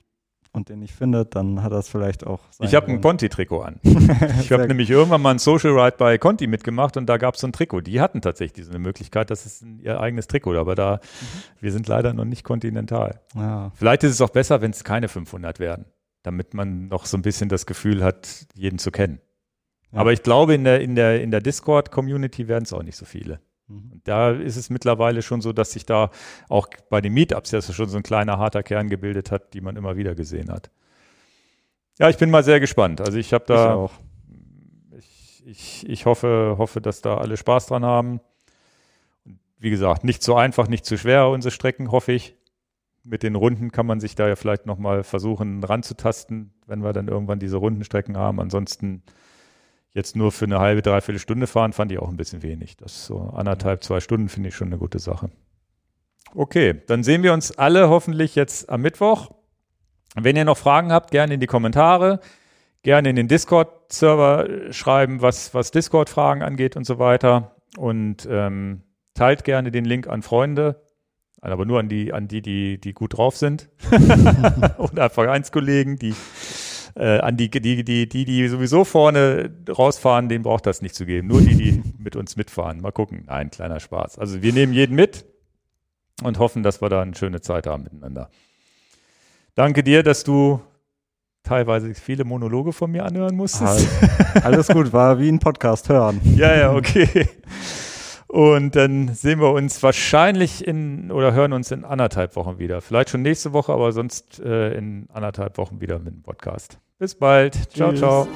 und den nicht findet, dann hat es vielleicht auch. Ich habe ein Conti-Trikot an. ich habe nämlich irgendwann mal ein Social Ride bei Conti mitgemacht und da gab es so ein Trikot. Die hatten tatsächlich so eine Möglichkeit, das ist ihr eigenes Trikot, aber da, mhm. wir sind leider noch nicht kontinental. Ja. Vielleicht ist es auch besser, wenn es keine 500 werden, damit man noch so ein bisschen das Gefühl hat, jeden zu kennen. Ja. Aber ich glaube, in der, in der, in der Discord-Community werden es auch nicht so viele. Mhm. Und da ist es mittlerweile schon so, dass sich da auch bei den Meetups ja schon so ein kleiner harter Kern gebildet hat, die man immer wieder gesehen hat. Ja, ich bin mal sehr gespannt. Also ich habe da, ich, auch. ich, ich, ich hoffe, hoffe, dass da alle Spaß dran haben. Wie gesagt, nicht so einfach, nicht zu schwer unsere Strecken, hoffe ich. Mit den Runden kann man sich da ja vielleicht nochmal versuchen ranzutasten, wenn wir dann irgendwann diese Rundenstrecken haben. Ansonsten Jetzt nur für eine halbe, dreiviertel Stunde fahren, fand ich auch ein bisschen wenig. Das so anderthalb, zwei Stunden finde ich schon eine gute Sache. Okay, dann sehen wir uns alle hoffentlich jetzt am Mittwoch. Wenn ihr noch Fragen habt, gerne in die Kommentare, gerne in den Discord-Server schreiben, was, was Discord-Fragen angeht und so weiter. Und ähm, teilt gerne den Link an Freunde, aber nur an die, an die, die, die gut drauf sind. und einfach eins Kollegen, die äh, an die, die, die, die, die sowieso vorne rausfahren, denen braucht das nicht zu geben. Nur die, die mit uns mitfahren. Mal gucken. Nein, kleiner Spaß. Also wir nehmen jeden mit und hoffen, dass wir da eine schöne Zeit haben miteinander. Danke dir, dass du teilweise viele Monologe von mir anhören musstest. Alles gut, war wie ein Podcast hören. ja, ja, okay. Und dann sehen wir uns wahrscheinlich in oder hören uns in anderthalb Wochen wieder. Vielleicht schon nächste Woche, aber sonst äh, in anderthalb Wochen wieder mit dem Podcast. Bis bald. Ciao, Tschüss. ciao.